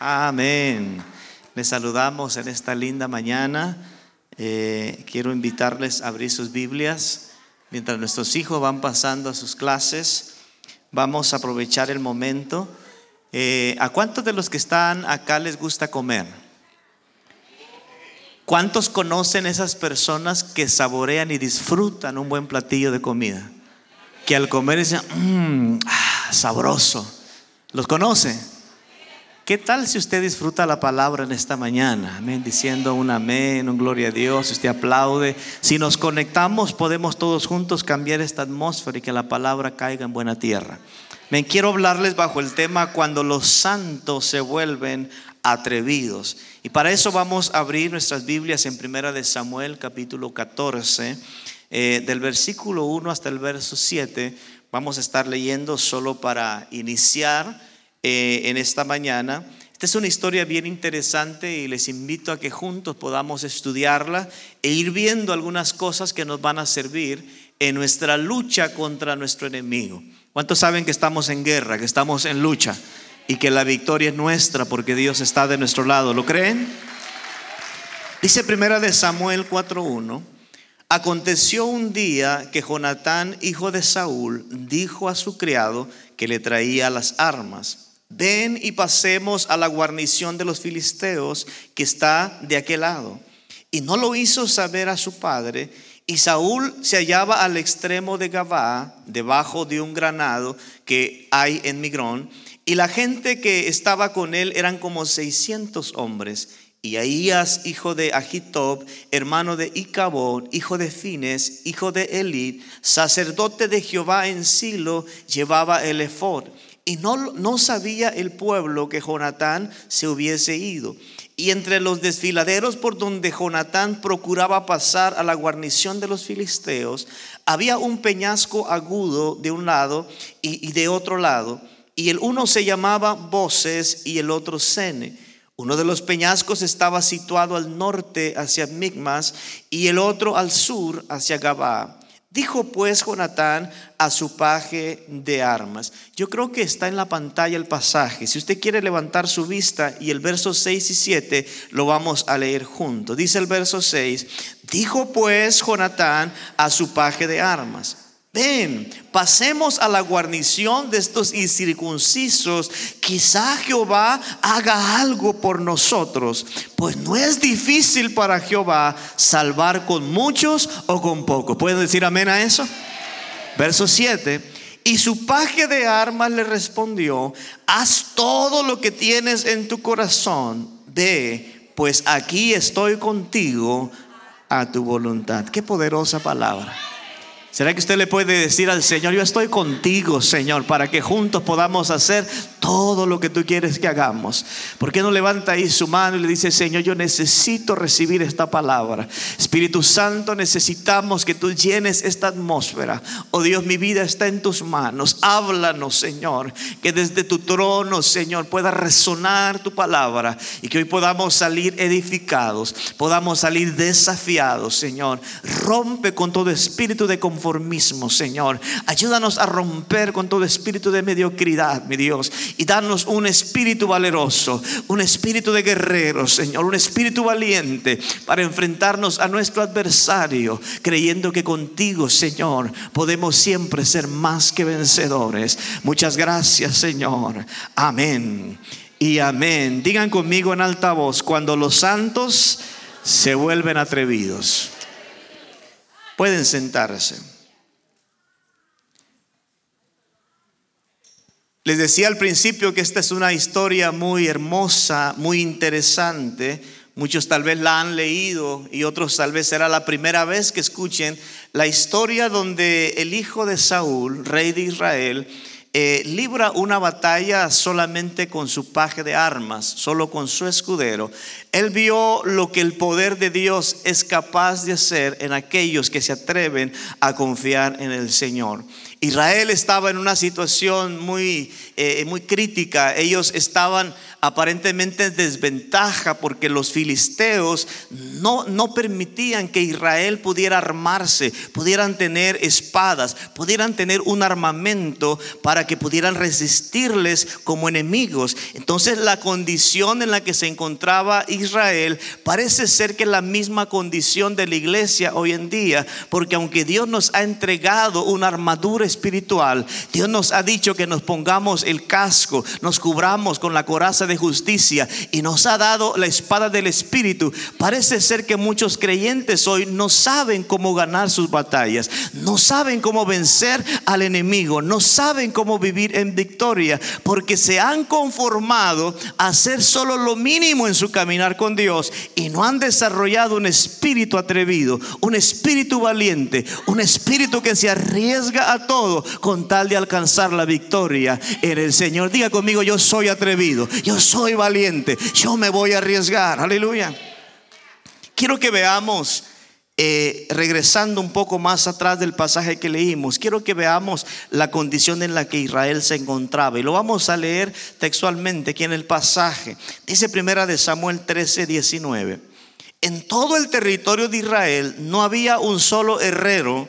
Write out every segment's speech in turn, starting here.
Amén. Les saludamos en esta linda mañana. Eh, quiero invitarles a abrir sus Biblias. Mientras nuestros hijos van pasando a sus clases, vamos a aprovechar el momento. Eh, ¿A cuántos de los que están acá les gusta comer? ¿Cuántos conocen esas personas que saborean y disfrutan un buen platillo de comida? Que al comer dicen, mmm, sabroso. ¿Los conoce? ¿Qué tal si usted disfruta la palabra en esta mañana? Amén, diciendo un amén, un gloria a Dios, usted aplaude. Si nos conectamos, podemos todos juntos cambiar esta atmósfera y que la palabra caiga en buena tierra. Me quiero hablarles bajo el tema cuando los santos se vuelven atrevidos. Y para eso vamos a abrir nuestras Biblias en Primera de Samuel, capítulo 14, eh, del versículo 1 hasta el verso 7. Vamos a estar leyendo solo para iniciar eh, en esta mañana. Esta es una historia bien interesante y les invito a que juntos podamos estudiarla e ir viendo algunas cosas que nos van a servir en nuestra lucha contra nuestro enemigo. ¿Cuántos saben que estamos en guerra, que estamos en lucha y que la victoria es nuestra porque Dios está de nuestro lado? ¿Lo creen? Dice primera de Samuel 4:1. Aconteció un día que Jonatán, hijo de Saúl, dijo a su criado que le traía las armas ven y pasemos a la guarnición de los filisteos que está de aquel lado. Y no lo hizo saber a su padre. Y Saúl se hallaba al extremo de Gabá, debajo de un granado que hay en Migrón. Y la gente que estaba con él eran como 600 hombres. Y Ahías, hijo de Ahitob, hermano de Icabod, hijo de Fines, hijo de Elid, sacerdote de Jehová en Silo, llevaba el efod. Y no, no sabía el pueblo que Jonatán se hubiese ido. Y entre los desfiladeros por donde Jonatán procuraba pasar a la guarnición de los filisteos, había un peñasco agudo de un lado y, de otro lado. Y el uno se llamaba Voces y el otro Sene. Uno de los peñascos estaba situado al norte hacia Migmas y el otro al sur hacia Gabá. Dijo pues Jonatán a su paje de armas. Yo creo que está en la pantalla el pasaje. Si usted quiere levantar su vista y el verso 6 y 7 lo vamos a leer juntos. Dice el verso 6, dijo pues Jonatán a su paje de armas. Ven, pasemos a la guarnición de estos incircuncisos. Quizá Jehová haga algo por nosotros, pues no es difícil para Jehová salvar con muchos o con pocos. ¿Pueden decir amén a eso? Verso 7. Y su paje de armas le respondió, haz todo lo que tienes en tu corazón. Ve, pues aquí estoy contigo a tu voluntad. Qué poderosa palabra. ¿Será que usted le puede decir al Señor, yo estoy contigo, Señor, para que juntos podamos hacer todo lo que tú quieres que hagamos? ¿Por qué no levanta ahí su mano y le dice, Señor, yo necesito recibir esta palabra? Espíritu Santo, necesitamos que tú llenes esta atmósfera. Oh Dios, mi vida está en tus manos. Háblanos, Señor, que desde tu trono, Señor, pueda resonar tu palabra y que hoy podamos salir edificados, podamos salir desafiados, Señor. Rompe con todo espíritu de confusión conformismo, Señor. Ayúdanos a romper con todo espíritu de mediocridad, mi Dios, y darnos un espíritu valeroso, un espíritu de guerrero, Señor, un espíritu valiente para enfrentarnos a nuestro adversario, creyendo que contigo, Señor, podemos siempre ser más que vencedores. Muchas gracias, Señor. Amén. Y amén. Digan conmigo en alta voz, cuando los santos se vuelven atrevidos. Pueden sentarse. Les decía al principio que esta es una historia muy hermosa, muy interesante. Muchos tal vez la han leído y otros tal vez será la primera vez que escuchen la historia donde el hijo de Saúl, rey de Israel, eh, libra una batalla solamente con su paje de armas, solo con su escudero. Él vio lo que el poder de Dios es capaz de hacer en aquellos que se atreven a confiar en el Señor. Israel estaba en una situación muy, eh, muy crítica. Ellos estaban aparentemente en desventaja porque los filisteos no, no permitían que Israel pudiera armarse, pudieran tener espadas, pudieran tener un armamento para que pudieran resistirles como enemigos. Entonces la condición en la que se encontraba Israel parece ser que la misma condición de la iglesia hoy en día, porque aunque Dios nos ha entregado una armadura espiritual. Dios nos ha dicho que nos pongamos el casco, nos cubramos con la coraza de justicia y nos ha dado la espada del Espíritu. Parece ser que muchos creyentes hoy no saben cómo ganar sus batallas, no saben cómo vencer al enemigo, no saben cómo vivir en victoria, porque se han conformado a hacer solo lo mínimo en su caminar con Dios y no han desarrollado un espíritu atrevido, un espíritu valiente, un espíritu que se arriesga a todo con tal de alcanzar la victoria en el Señor. Diga conmigo, yo soy atrevido, yo soy valiente, yo me voy a arriesgar. Aleluya. Quiero que veamos, eh, regresando un poco más atrás del pasaje que leímos, quiero que veamos la condición en la que Israel se encontraba. Y lo vamos a leer textualmente aquí en el pasaje. Dice primera de Samuel 13, 19. En todo el territorio de Israel no había un solo herrero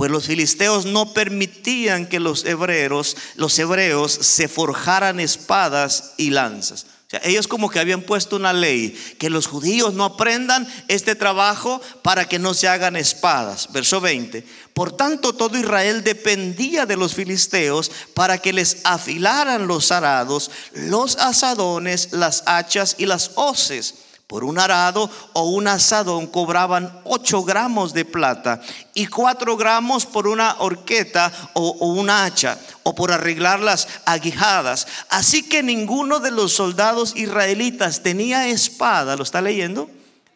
pues los filisteos no permitían que los hebreos, los hebreos se forjaran espadas y lanzas. O sea, ellos como que habían puesto una ley que los judíos no aprendan este trabajo para que no se hagan espadas. Verso 20. Por tanto, todo Israel dependía de los filisteos para que les afilaran los arados, los asadones, las hachas y las hoces por un arado o un asadón cobraban 8 gramos de plata y 4 gramos por una horqueta o, o una hacha o por arreglar las aguijadas. Así que ninguno de los soldados israelitas tenía espada, ¿lo está leyendo?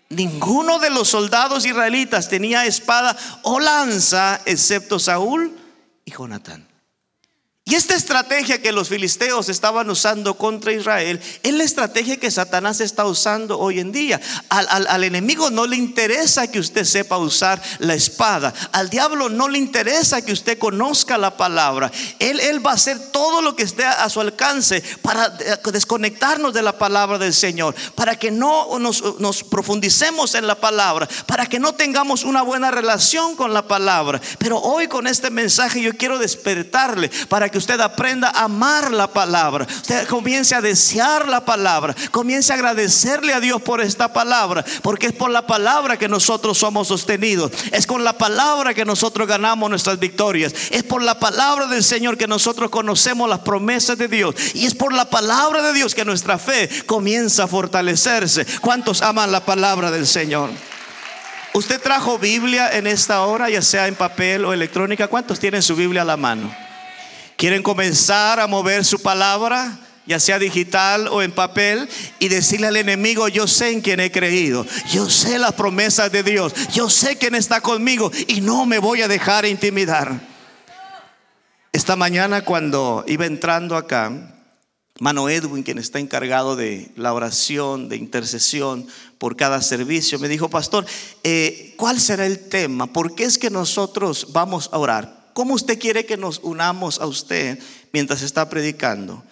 Ninguno de los soldados israelitas tenía espada o lanza excepto Saúl y Jonatán. Y esta estrategia que los filisteos estaban usando contra Israel es la estrategia que Satanás está usando hoy en día. Al, enemigo no le interesa que usted sepa usar la espada. Al diablo no le interesa que usted conozca la palabra. Él, él va a hacer todo lo que esté a su alcance para desconectarnos de la palabra del Señor. Para que no nos, nos profundicemos en la palabra. Para que no tengamos una buena relación con la palabra. Pero hoy con este mensaje yo quiero despertarle para que que usted aprenda a amar la palabra. Usted comience a desear la palabra. Comience a agradecerle a Dios por esta palabra. Porque es por la palabra que nosotros somos sostenidos. Es con la palabra que nosotros ganamos nuestras victorias. Es por la palabra del Señor que nosotros conocemos las promesas de Dios. Y es por la palabra de Dios que nuestra fe comienza a fortalecerse. ¿Cuántos aman la palabra del Señor? ¿Usted trajo Biblia en esta hora, ya sea en papel o electrónica? ¿Cuántos tienen su Biblia a la mano? Quieren comenzar a mover su palabra, ya sea digital o en papel, y decirle al enemigo, yo sé en quién he creído, yo sé las promesas de Dios, yo sé quién está conmigo y no me voy a dejar intimidar. Esta mañana cuando iba entrando acá, Mano Edwin, quien está encargado de la oración, de intercesión por cada servicio, me dijo, pastor, eh, ¿cuál será el tema? ¿Por qué es que nosotros vamos a orar? ¿Cómo usted quiere que nos unamos a usted mientras está predicando?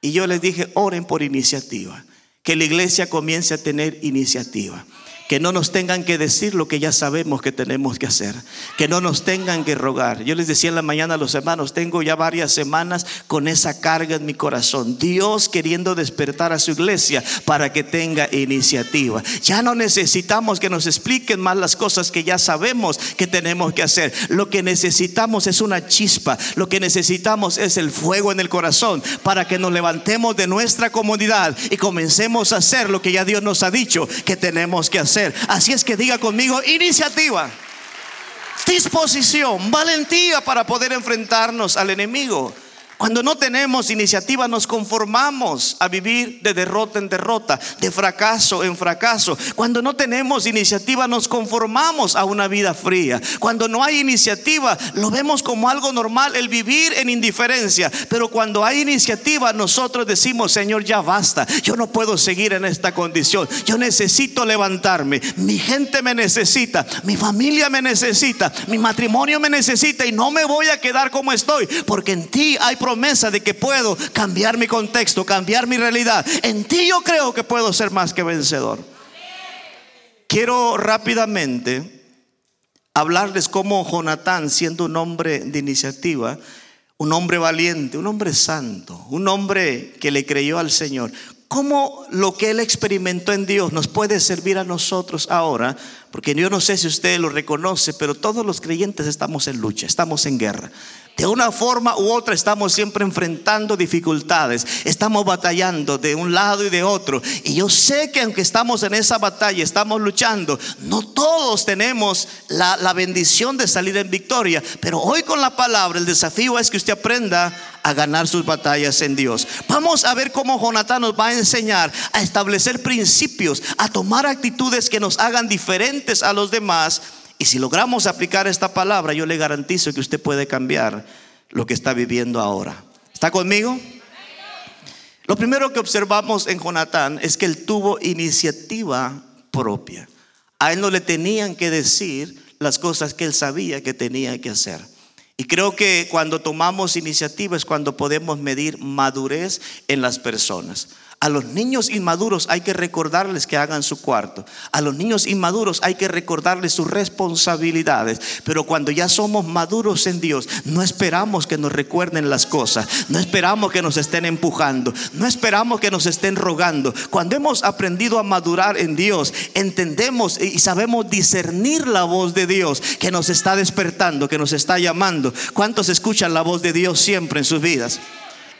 Y yo les dije, oren por iniciativa, que la iglesia comience a tener iniciativa que no nos tengan que decir lo que ya sabemos que tenemos que hacer, que no nos tengan que rogar. Yo les decía en la mañana a los hermanos, tengo ya varias semanas con esa carga en mi corazón, Dios queriendo despertar a su iglesia para que tenga iniciativa. Ya no necesitamos que nos expliquen más las cosas que ya sabemos que tenemos que hacer. Lo que necesitamos es una chispa, lo que necesitamos es el fuego en el corazón para que nos levantemos de nuestra comodidad y comencemos a hacer lo que ya Dios nos ha dicho que tenemos que hacer. Así es que diga conmigo, iniciativa, disposición, valentía para poder enfrentarnos al enemigo. Cuando no tenemos iniciativa nos conformamos a vivir de derrota en derrota, de fracaso en fracaso. Cuando no tenemos iniciativa nos conformamos a una vida fría. Cuando no hay iniciativa lo vemos como algo normal el vivir en indiferencia. Pero cuando hay iniciativa nosotros decimos, Señor, ya basta. Yo no puedo seguir en esta condición. Yo necesito levantarme. Mi gente me necesita. Mi familia me necesita. Mi matrimonio me necesita. Y no me voy a quedar como estoy. Porque en ti hay de que puedo cambiar mi contexto, cambiar mi realidad. En ti yo creo que puedo ser más que vencedor. Quiero rápidamente hablarles cómo Jonatán, siendo un hombre de iniciativa, un hombre valiente, un hombre santo, un hombre que le creyó al Señor, cómo lo que él experimentó en Dios nos puede servir a nosotros ahora, porque yo no sé si usted lo reconoce, pero todos los creyentes estamos en lucha, estamos en guerra. De una forma u otra estamos siempre enfrentando dificultades, estamos batallando de un lado y de otro. Y yo sé que aunque estamos en esa batalla, estamos luchando, no todos tenemos la, la bendición de salir en victoria. Pero hoy con la palabra el desafío es que usted aprenda a ganar sus batallas en Dios. Vamos a ver cómo Jonatán nos va a enseñar a establecer principios, a tomar actitudes que nos hagan diferentes a los demás y si logramos aplicar esta palabra, yo le garantizo que usted puede cambiar lo que está viviendo ahora. ¿Está conmigo? Lo primero que observamos en Jonatán es que él tuvo iniciativa propia. A él no le tenían que decir las cosas que él sabía que tenía que hacer. Y creo que cuando tomamos iniciativa es cuando podemos medir madurez en las personas. A los niños inmaduros hay que recordarles que hagan su cuarto. A los niños inmaduros hay que recordarles sus responsabilidades. Pero cuando ya somos maduros en Dios, no esperamos que nos recuerden las cosas. No esperamos que nos estén empujando. No esperamos que nos estén rogando. Cuando hemos aprendido a madurar en Dios, entendemos y sabemos discernir la voz de Dios que nos está despertando, que nos está llamando. ¿Cuántos escuchan la voz de Dios siempre en sus vidas?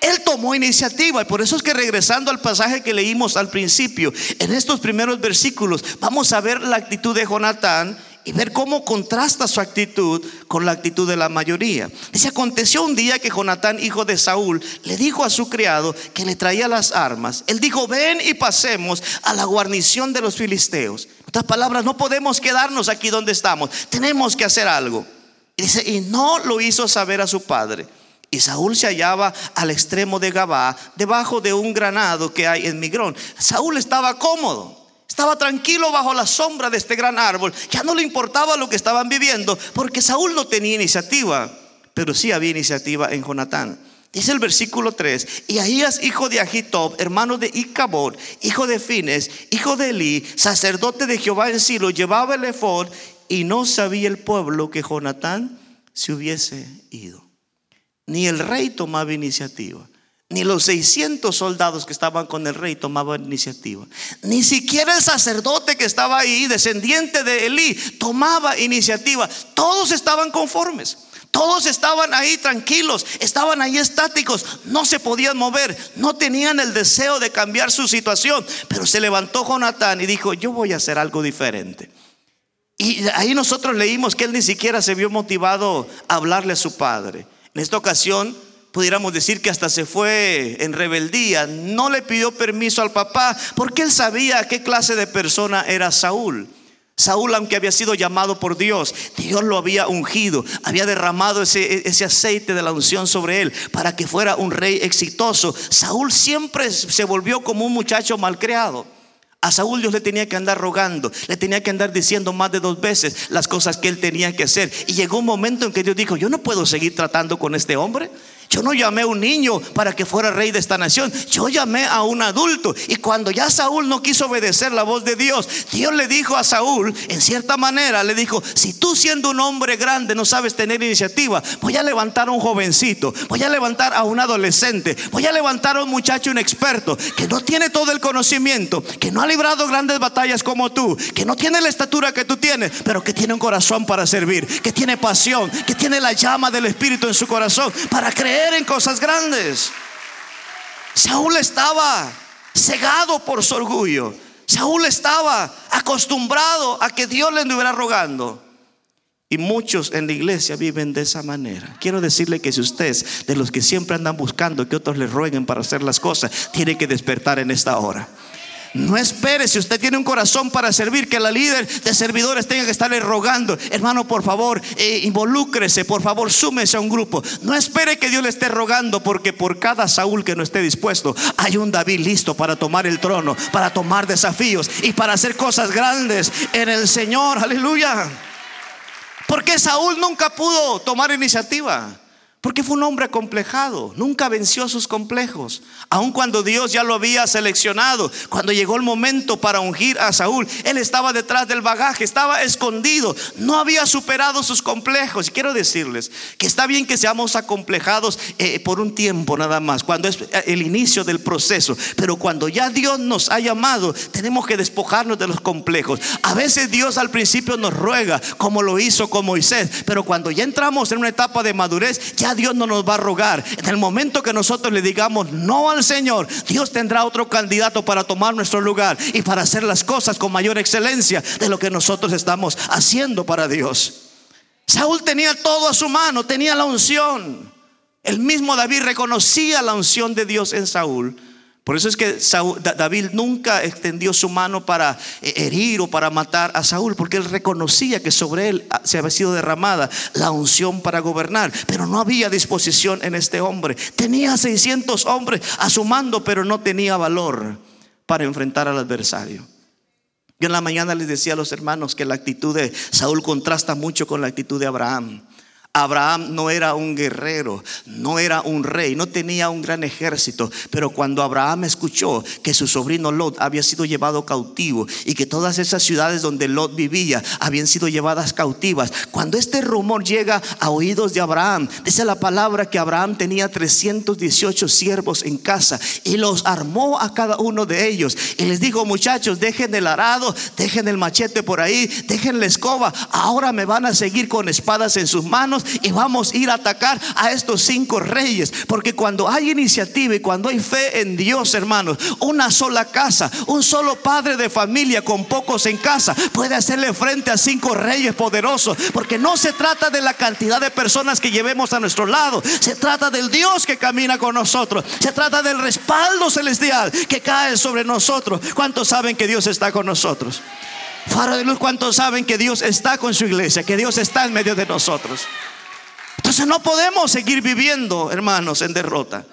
Él tomó iniciativa y por eso es que regresando al pasaje que leímos al principio, en estos primeros versículos, vamos a ver la actitud de Jonatán y ver cómo contrasta su actitud con la actitud de la mayoría. Dice, aconteció un día que Jonatán, hijo de Saúl, le dijo a su criado que le traía las armas. Él dijo, ven y pasemos a la guarnición de los filisteos. En otras palabras, no podemos quedarnos aquí donde estamos, tenemos que hacer algo. Y dice, y no lo hizo saber a su padre. Y Saúl se hallaba al extremo de Gabá, debajo de un granado que hay en Migrón. Saúl estaba cómodo. Estaba tranquilo bajo la sombra de este gran árbol. Ya no le importaba lo que estaban viviendo, porque Saúl no tenía iniciativa, pero sí había iniciativa en Jonatán. Dice el versículo 3, y Ahías, hijo de Agitob, hermano de Icabod, hijo de Fines, hijo de Eli, sacerdote de Jehová en Silo, llevaba el efod y no sabía el pueblo que Jonatán se hubiese ido. Ni el rey tomaba iniciativa. Ni los 600 soldados que estaban con el rey tomaban iniciativa. Ni siquiera el sacerdote que estaba ahí, descendiente de Elí, tomaba iniciativa. Todos estaban conformes. Todos estaban ahí tranquilos, estaban ahí estáticos, no se podían mover, no tenían el deseo de cambiar su situación. Pero se levantó Jonatán y dijo, yo voy a hacer algo diferente. Y ahí nosotros leímos que él ni siquiera se vio motivado a hablarle a su padre. En esta ocasión pudiéramos decir que hasta se fue en rebeldía, no le pidió permiso al papá porque él sabía qué clase de persona era Saúl. Saúl, aunque había sido llamado por Dios, Dios lo había ungido, había derramado ese, ese, aceite de la unción sobre él para que fuera un rey exitoso. Saúl siempre se volvió como un muchacho malcriado. A Saúl Dios le tenía que andar rogando, le tenía que andar diciendo más de dos veces las cosas que él tenía que hacer. Y llegó un momento en que Dios dijo, yo no puedo seguir tratando con este hombre. Yo no llamé a un niño para que fuera rey de esta nación. Yo llamé a un adulto. Y cuando ya Saúl no quiso obedecer la voz de Dios, Dios le dijo a Saúl, en cierta manera, le dijo, si tú siendo un hombre grande no sabes tener iniciativa, voy a levantar a un jovencito, voy a levantar a un adolescente, voy a levantar a un muchacho inexperto que no tiene todo el conocimiento, que no ha librado grandes batallas como tú, que no tiene la estatura que tú tienes, pero que tiene un corazón para servir, que tiene pasión, que tiene la llama del Espíritu en su corazón para creer en cosas grandes. Saúl estaba cegado por su orgullo. Saúl estaba acostumbrado a que Dios le estuviera rogando. Y muchos en la iglesia viven de esa manera. Quiero decirle que si usted es de los que siempre andan buscando que otros le rueguen para hacer las cosas, tiene que despertar en esta hora. No espere, si usted tiene un corazón para servir, que la líder de servidores tenga que estarle rogando. Hermano, por favor, eh, involúcrese, por favor, súmese a un grupo. No espere que Dios le esté rogando, porque por cada Saúl que no esté dispuesto, hay un David listo para tomar el trono, para tomar desafíos y para hacer cosas grandes en el Señor. Aleluya. Porque Saúl nunca pudo tomar iniciativa. Porque fue un hombre acomplejado, nunca venció sus complejos. Aun cuando Dios ya lo había seleccionado, cuando llegó el momento para ungir a Saúl, él estaba detrás del bagaje, estaba escondido, no había superado sus complejos. Y quiero decirles que está bien que seamos acomplejados eh, por un tiempo nada más, cuando es eh, el inicio del proceso, pero cuando ya Dios nos ha llamado, tenemos que despojarnos de los complejos. A veces Dios al principio nos ruega, como lo hizo con Moisés, pero cuando ya entramos en una etapa de madurez, ya Dios no nos va a rogar. En el momento que nosotros le digamos no al Señor, Dios tendrá otro candidato para tomar nuestro lugar y para hacer las cosas con mayor excelencia de lo que nosotros estamos haciendo para Dios. Saúl tenía todo a su mano, tenía la unción. El mismo David reconocía la unción de Dios en Saúl por eso es que David nunca extendió su mano para eh, herir o para matar a Saúl, porque él reconocía que sobre él ah, se había sido derramada la unción para gobernar, pero no había disposición en este hombre. Tenía 600 hombres a su mando, pero no tenía valor para enfrentar al adversario. Yo en la mañana les decía a los hermanos que la actitud de Saúl contrasta mucho con la actitud de Abraham. Abraham no era un guerrero, no era un rey, no tenía un gran ejército, pero cuando Abraham escuchó que su sobrino Lot había sido llevado cautivo y que todas esas ciudades donde Lot vivía habían sido llevadas cautivas, cuando este rumor llega a oídos de Abraham, dice la palabra que Abraham tenía 318 siervos en casa y los armó a cada uno de ellos y les dijo, muchachos, dejen el arado, dejen el machete por ahí, dejen la escoba, ahora me van a seguir con espadas en sus manos y vamos a ir a atacar a estos cinco reyes. Porque cuando hay iniciativa y cuando hay fe en Dios, hermanos, una sola casa, un solo padre de familia con pocos en casa puede hacerle frente a cinco reyes poderosos. Porque no se trata de la cantidad de personas que llevemos a nuestro lado, se trata del Dios que camina con nosotros, se trata del respaldo celestial que cae sobre nosotros. ¿Cuántos saben que Dios está con nosotros? Faro de luz, ¿cuántos saben que Dios está con su iglesia? Que Dios está en medio de nosotros. Entonces no podemos seguir viviendo, hermanos, en derrota.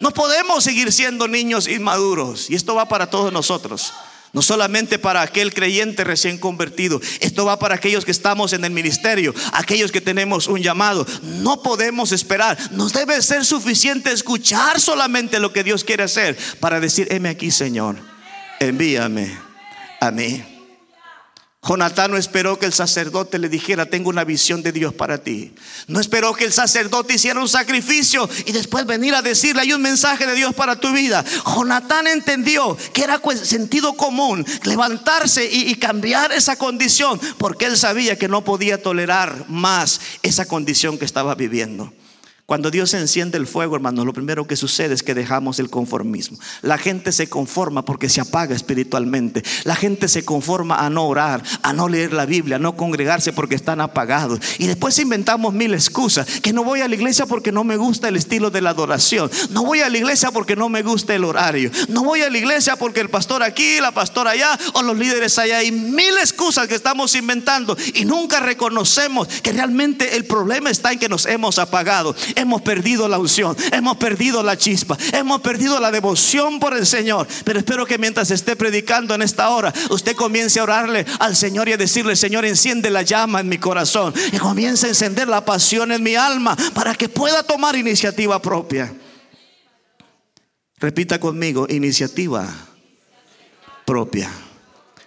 No podemos seguir siendo niños inmaduros. Y esto va para todos nosotros. No solamente para aquel creyente recién convertido. Esto va para aquellos que estamos en el ministerio, aquellos que tenemos un llamado. No podemos esperar. Nos debe ser suficiente escuchar solamente lo que Dios quiere hacer para decir, heme aquí, Señor. Envíame a mí. Jonatán no esperó que el sacerdote le dijera, tengo una visión de Dios para ti. No esperó que el sacerdote hiciera un sacrificio y después venir a decirle, hay un mensaje de Dios para tu vida. Jonatán entendió que era sentido común levantarse y, y cambiar esa condición porque él sabía que no podía tolerar más esa condición que estaba viviendo. Cuando Dios enciende el fuego, hermanos, lo primero que sucede es que dejamos el conformismo. La gente se conforma porque se apaga espiritualmente. La gente se conforma a no orar, a no leer la Biblia, a no congregarse porque están apagados. Y después inventamos mil excusas. Que no voy a la iglesia porque no me gusta el estilo de la adoración. No voy a la iglesia porque no me gusta el horario. No voy a la iglesia porque el pastor aquí, la pastora allá o los líderes allá. Y mil excusas que estamos inventando. Y nunca reconocemos que realmente el problema está en que nos hemos apagado hemos perdido la unción, hemos perdido la chispa, hemos perdido la devoción por el Señor. Pero espero que mientras esté predicando en esta hora, usted comience a orarle al Señor y a decirle, Señor, enciende la llama en mi corazón y comience a encender la pasión en mi alma para que pueda tomar iniciativa propia. Repita conmigo, iniciativa propia.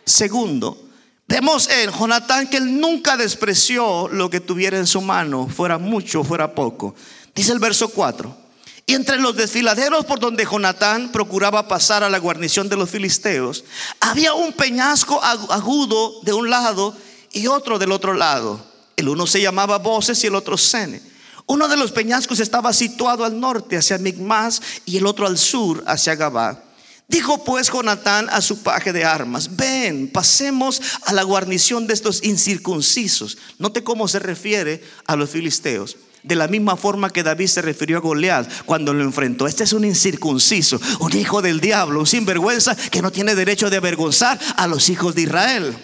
Segundo, Vemos en Jonatán que él nunca despreció lo que tuviera en su mano, fuera mucho, fuera poco. Dice el verso 4. Y entre los desfiladeros por donde Jonatán procuraba pasar a la guarnición de los filisteos, había un peñasco agudo de un lado y otro del otro lado. El uno se llamaba Voces y el otro Sene. Uno de los peñascos estaba situado al norte hacia Migmas y el otro al sur hacia Gabá. Dijo pues Jonatán a su paje de armas, ven, pasemos a la guarnición de estos incircuncisos. Note cómo se refiere a los filisteos. De la misma forma que David se refirió a Goliat cuando lo enfrentó. Este es un incircunciso, un hijo del diablo, un sinvergüenza que no tiene derecho de avergonzar a los hijos de Israel.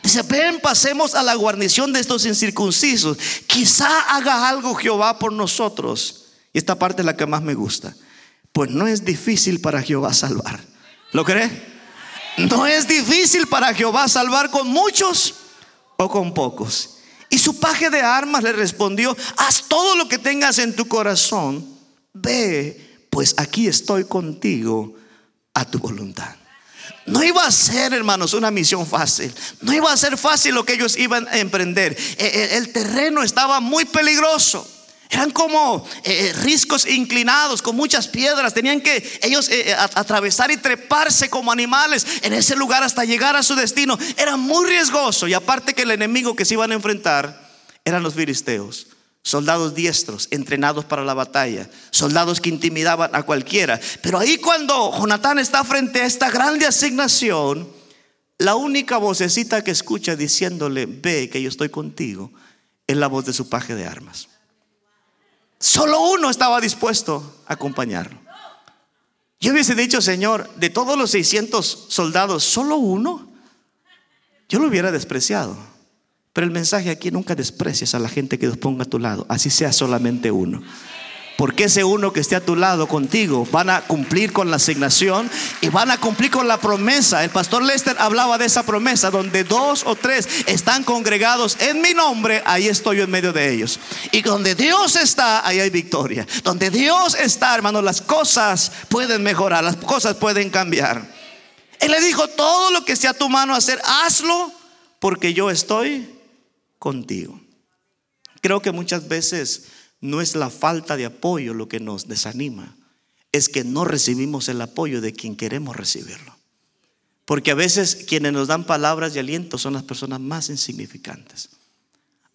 Dice, ven, pasemos a la guarnición de estos incircuncisos. Quizá haga algo Jehová por nosotros. Y esta parte es la que más me gusta. Pues no es difícil para Jehová salvar. ¿Lo cree? No es difícil para Jehová salvar con muchos o con pocos. Y su paje de armas le respondió, haz todo lo que tengas en tu corazón. Ve, pues aquí estoy contigo a tu voluntad. No iba a ser, hermanos, una misión fácil. No iba a ser fácil lo que ellos iban a emprender. E, e, el terreno estaba muy peligroso. Eran como eh, riscos inclinados con muchas piedras. Tenían que ellos eh, atravesar y treparse como animales en ese lugar hasta llegar a su destino. Era muy riesgoso. Y aparte que el enemigo que se iban a enfrentar eran los filisteos. Soldados diestros, entrenados para la batalla. Soldados que intimidaban a cualquiera. Pero ahí cuando Jonatán está frente a esta grande asignación, la única vocecita que escucha diciéndole, ve que yo estoy contigo, es la voz de su paje de armas. Solo uno estaba dispuesto a acompañarlo. Yo hubiese dicho, Señor, de todos los 600 soldados, solo uno, yo lo hubiera despreciado. Pero el mensaje aquí nunca desprecies a la gente que Dios ponga a tu lado, así sea solamente uno. Porque ese uno que esté a tu lado contigo van a cumplir con la asignación y van a cumplir con la promesa. El pastor Lester hablaba de esa promesa, donde dos o tres están congregados en mi nombre, ahí estoy yo en medio de ellos. Y donde Dios está, ahí hay victoria. Donde Dios está, hermano, las cosas pueden mejorar, las cosas pueden cambiar. Él le dijo, todo lo que esté a tu mano hacer, hazlo porque yo estoy contigo. Creo que muchas veces no es la falta de apoyo lo que nos desanima, es que no recibimos el apoyo de quien queremos recibirlo. Porque a veces quienes nos dan palabras de aliento son las personas más insignificantes.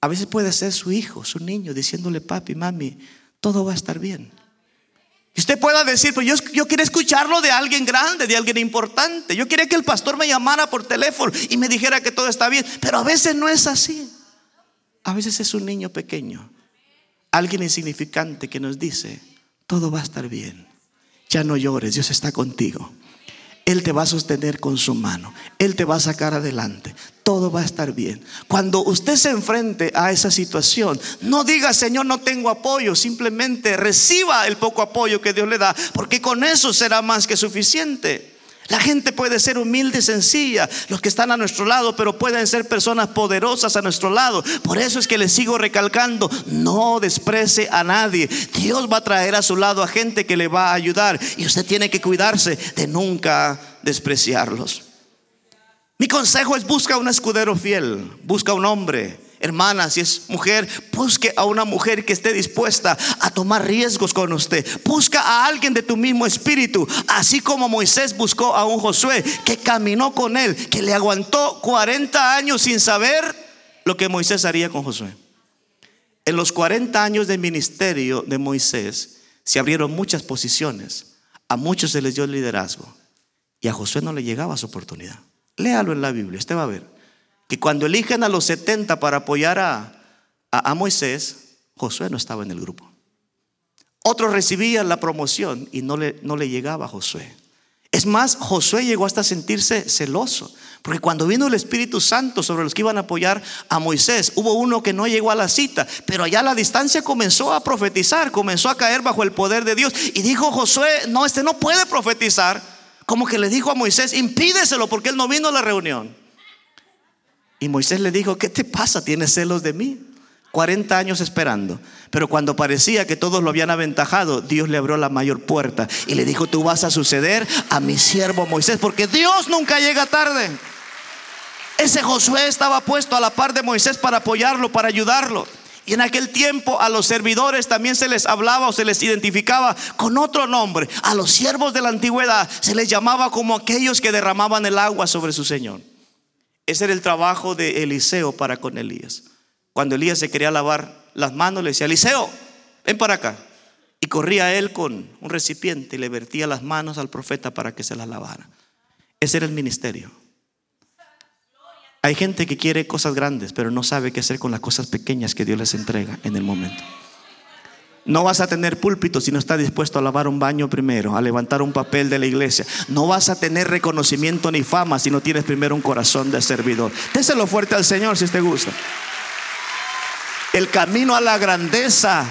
A veces puede ser su hijo, su niño, diciéndole, papi, mami, todo va a estar bien. Y usted pueda decir, pues yo, yo quería escucharlo de alguien grande, de alguien importante. Yo quería que el pastor me llamara por teléfono y me dijera que todo está bien. Pero a veces no es así. A veces es un niño pequeño alguien insignificante que nos dice, todo va a estar bien, ya no llores, Dios está contigo. Él te va a sostener con su mano. Él te va a sacar adelante. Todo va a estar bien. Cuando usted se enfrente a esa situación, no diga, Señor, no tengo apoyo. Simplemente reciba el poco apoyo que Dios le da, porque con eso será más que suficiente. La gente puede ser humilde y sencilla, los que están a nuestro lado, pero pueden ser personas poderosas a nuestro lado. Por eso es que les sigo recalcando, no desprecie a nadie. Dios va a traer a su lado a gente que le va a ayudar y usted tiene que cuidarse de nunca despreciarlos. Mi consejo es busca un escudero fiel, busca un hombre Hermana, si es mujer, busque a una mujer que esté dispuesta a tomar riesgos con usted. Busca a alguien de tu mismo espíritu, así como Moisés buscó a un Josué que caminó con él, que le aguantó 40 años sin saber lo que Moisés haría con Josué. En los 40 años de ministerio de Moisés se abrieron muchas posiciones. A muchos se les dio liderazgo y a Josué no le llegaba su oportunidad. Léalo en la Biblia, usted va a ver. Y cuando eligen a los 70 para apoyar a, a, Moisés, Josué no estaba en el grupo. Otros recibían la promoción y no le, no le llegaba a Josué. Es más, Josué llegó hasta sentirse celoso, porque cuando vino el Espíritu Santo sobre los que iban a apoyar a Moisés, hubo uno que no llegó a la cita, pero allá a la distancia comenzó a profetizar, comenzó a caer bajo el poder de Dios. Y dijo Josué, no, este no puede profetizar. Como que le dijo a Moisés, impídeselo porque él no vino a la reunión. Y Moisés le dijo, ¿qué te pasa? ¿Tienes celos de mí? 40 años esperando. Pero cuando parecía que todos lo habían aventajado, Dios le abrió la mayor puerta y le dijo, tú vas a suceder a mi siervo Moisés, porque Dios nunca llega tarde. Ese Josué estaba puesto a la par de Moisés para apoyarlo, para ayudarlo. Y en aquel tiempo a los servidores también se les hablaba o se les identificaba con otro nombre. A los siervos de la antigüedad se les llamaba como aquellos que derramaban el agua sobre su Señor. Ese era el trabajo de Eliseo para con Elías. Cuando Elías se quería lavar las manos, le decía, Eliseo, ven para acá. Y corría él con un recipiente y le vertía las manos al profeta para que se las lavara. Ese era el ministerio. Hay gente que quiere cosas grandes, pero no sabe qué hacer con las cosas pequeñas que Dios les entrega en el momento. No vas a tener púlpito si no estás dispuesto a lavar un baño primero, a levantar un papel de la iglesia. No vas a tener reconocimiento ni fama si no tienes primero un corazón de servidor. Déselo fuerte al Señor si usted gusta. El camino a la grandeza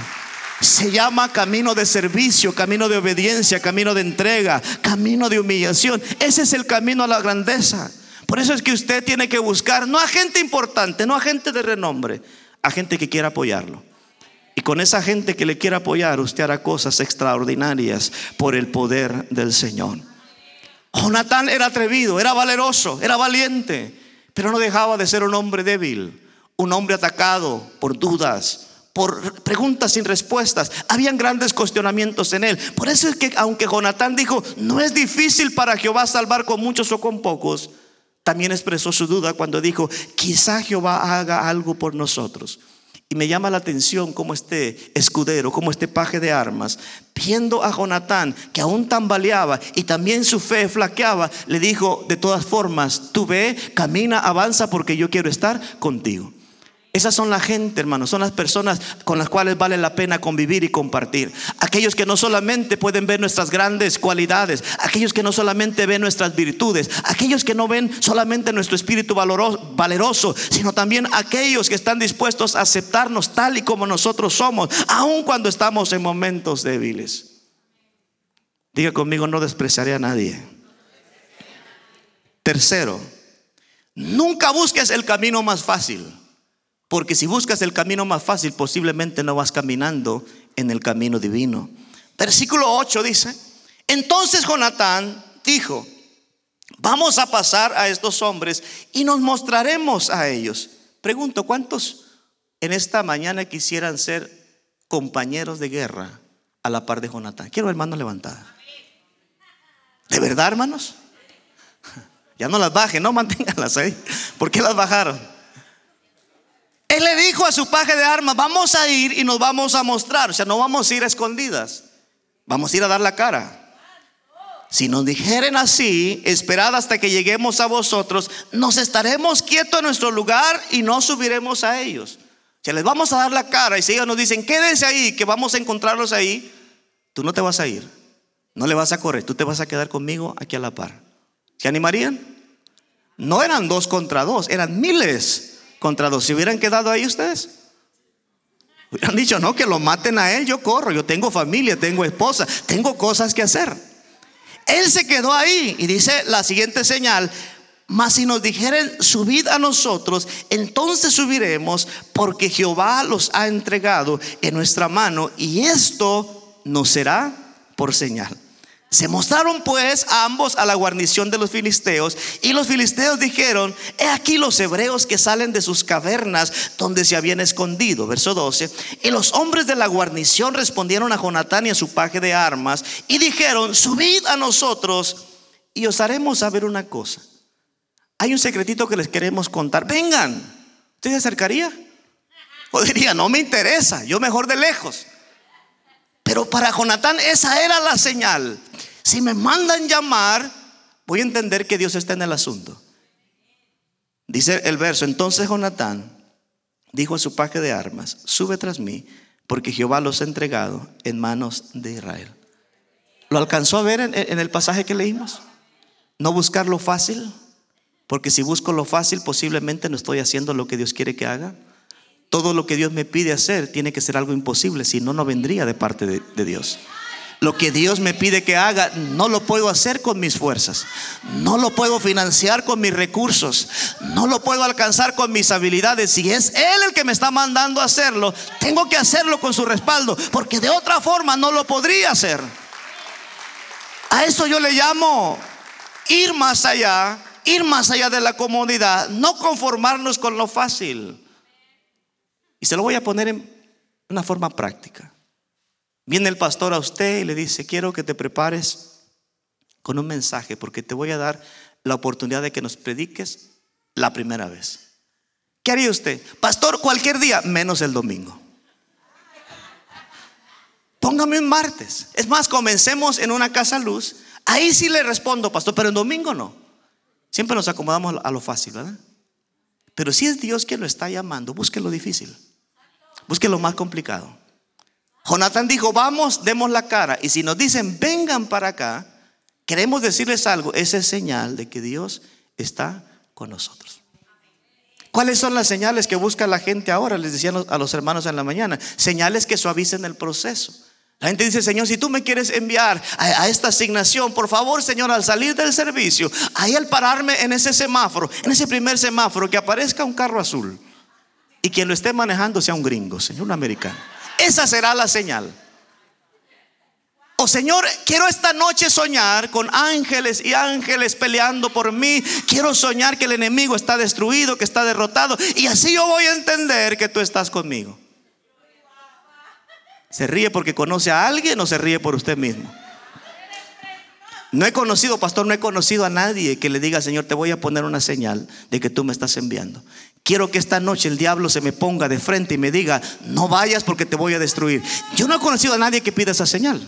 se llama camino de servicio, camino de obediencia, camino de entrega, camino de humillación. Ese es el camino a la grandeza. Por eso es que usted tiene que buscar no a gente importante, no a gente de renombre, a gente que quiera apoyarlo. Con esa gente que le quiera apoyar, usted hará cosas extraordinarias por el poder del Señor. Jonatán era atrevido, era valeroso, era valiente, pero no dejaba de ser un hombre débil, un hombre atacado por dudas, por preguntas sin respuestas. Habían grandes cuestionamientos en él. Por eso es que aunque Jonatán dijo, no es difícil para Jehová salvar con muchos o con pocos, también expresó su duda cuando dijo, quizá Jehová haga algo por nosotros. Y me llama la atención como este escudero, como este paje de armas, viendo a Jonatán que aún tambaleaba y también su fe flaqueaba, le dijo, de todas formas, tú ve, camina, avanza porque yo quiero estar contigo. Esas son la gente, hermanos, son las personas con las cuales vale la pena convivir y compartir. Aquellos que no solamente pueden ver nuestras grandes cualidades, aquellos que no solamente ven nuestras virtudes, aquellos que no ven solamente nuestro espíritu valeroso, sino también aquellos que están dispuestos a aceptarnos tal y como nosotros somos, aun cuando estamos en momentos débiles. Diga conmigo, no despreciaré a nadie. Tercero, nunca busques el camino más fácil. Porque si buscas el camino más fácil, posiblemente no vas caminando en el camino divino. Versículo 8 dice, entonces Jonatán dijo, vamos a pasar a estos hombres y nos mostraremos a ellos. Pregunto, ¿cuántos en esta mañana quisieran ser compañeros de guerra a la par de Jonatán? Quiero hermanos levantadas. ¿De verdad, hermanos? Ya no las bajen, no manténganlas ahí. ¿Por qué las bajaron? Él le dijo a su paje de armas, vamos a ir y nos vamos a mostrar. O sea, no vamos a ir a escondidas. Vamos a ir a dar la cara. Si nos dijeren así, esperad hasta que lleguemos a vosotros, nos estaremos quietos en nuestro lugar y no subiremos a ellos. O sea, les vamos a dar la cara y si ellos nos dicen, quédense ahí, que vamos a encontrarlos ahí, tú no te vas a ir. No le vas a correr, tú te vas a quedar conmigo aquí a la par. ¿Se animarían? No eran dos contra dos, eran miles contra dos. ¿Se hubieran quedado ahí ustedes? Hubieran dicho, no, que lo maten a él, yo corro, yo tengo familia, tengo esposa, tengo cosas que hacer. Él se quedó ahí y dice la siguiente señal, mas si nos dijeren, subid a nosotros, entonces subiremos, porque Jehová los ha entregado en nuestra mano y esto nos será por señal. Se mostraron pues ambos a la guarnición de los filisteos y los filisteos dijeron, he aquí los hebreos que salen de sus cavernas donde se habían escondido. Verso 12. Y los hombres de la guarnición respondieron a Jonatán y a su paje de armas y dijeron, subid a nosotros y os haremos saber una cosa. Hay un secretito que les queremos contar. Vengan. ¿Usted se acercaría? O diría, no me interesa, yo mejor de lejos. Pero para Jonatán esa era la señal. Si me mandan llamar, voy a entender que Dios está en el asunto. Dice el verso, entonces Jonatán dijo a su paje de armas, sube tras mí, porque Jehová los ha entregado en manos de Israel. ¿Lo alcanzó a ver en, en el pasaje que leímos? No buscar lo fácil, porque si busco lo fácil posiblemente no estoy haciendo lo que Dios quiere que haga. Todo lo que Dios me pide hacer tiene que ser algo imposible, si no, no vendría de parte de, Dios. Lo que Dios me pide que haga, no lo puedo hacer con mis fuerzas. No lo puedo financiar con mis recursos. No lo puedo alcanzar con mis habilidades. Si es Él el que me está mandando a hacerlo, tengo que hacerlo con su respaldo. Porque de otra forma no lo podría hacer. A eso yo le llamo ir más allá. Ir más allá de la comodidad. No conformarnos con lo fácil. Y se lo voy a poner en una forma práctica. Viene el pastor a usted y le dice, quiero que te prepares con un mensaje porque te voy a dar la oportunidad de que nos prediques la primera vez. ¿Qué haría usted? Pastor, cualquier día, menos el domingo. Póngame un martes. Es más, comencemos en una casa luz. Ahí sí le respondo, pastor, pero en domingo no. Siempre nos acomodamos a lo fácil, ¿verdad? Pero si es Dios quien lo está llamando, busque lo difícil. Busque lo más complicado. Jonathan dijo, vamos, demos la cara. Y si nos dicen, vengan para acá, queremos decirles algo. Esa es señal de que Dios está con nosotros. ¿Cuáles son las señales que busca la gente ahora? Les decían a los hermanos en la mañana. Señales que suavicen el proceso. La gente dice, Señor, si tú me quieres enviar a, esta asignación, por favor, Señor, al salir del servicio, ahí al pararme en ese semáforo, en ese primer semáforo, que aparezca un carro azul y quien lo esté manejando sea un gringo, Señor, un americano. Esa será la señal. Oh Señor, quiero esta noche soñar con ángeles y ángeles peleando por mí. Quiero soñar que el enemigo está destruido, que está derrotado. Y así yo voy a entender que tú estás conmigo. ¿Se ríe porque conoce a alguien o se ríe por usted mismo? No he conocido, pastor, no he conocido a nadie que le diga, Señor, te voy a poner una señal de que tú me estás enviando. Quiero que esta noche el diablo se me ponga de frente y me diga, no vayas porque te voy a destruir. Yo no he conocido a nadie que pida esa señal.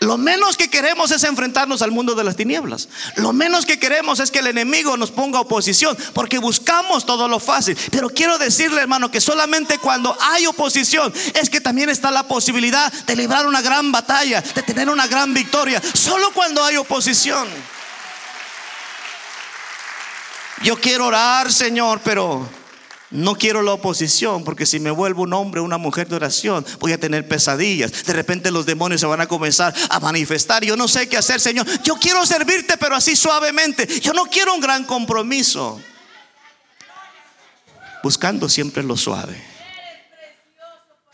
Lo menos que queremos es enfrentarnos al mundo de las tinieblas. Lo menos que queremos es que el enemigo nos ponga oposición, porque buscamos todo lo fácil. Pero quiero decirle, hermano, que solamente cuando hay oposición es que también está la posibilidad de librar una gran batalla, de tener una gran victoria. Solo cuando hay oposición. Yo quiero orar, Señor, pero no quiero la oposición porque si me vuelvo un hombre una mujer de oración voy a tener pesadillas. De repente los demonios se van a comenzar a manifestar. Yo no sé qué hacer, Señor. Yo quiero servirte, pero así suavemente. Yo no quiero un gran compromiso. Buscando siempre lo suave.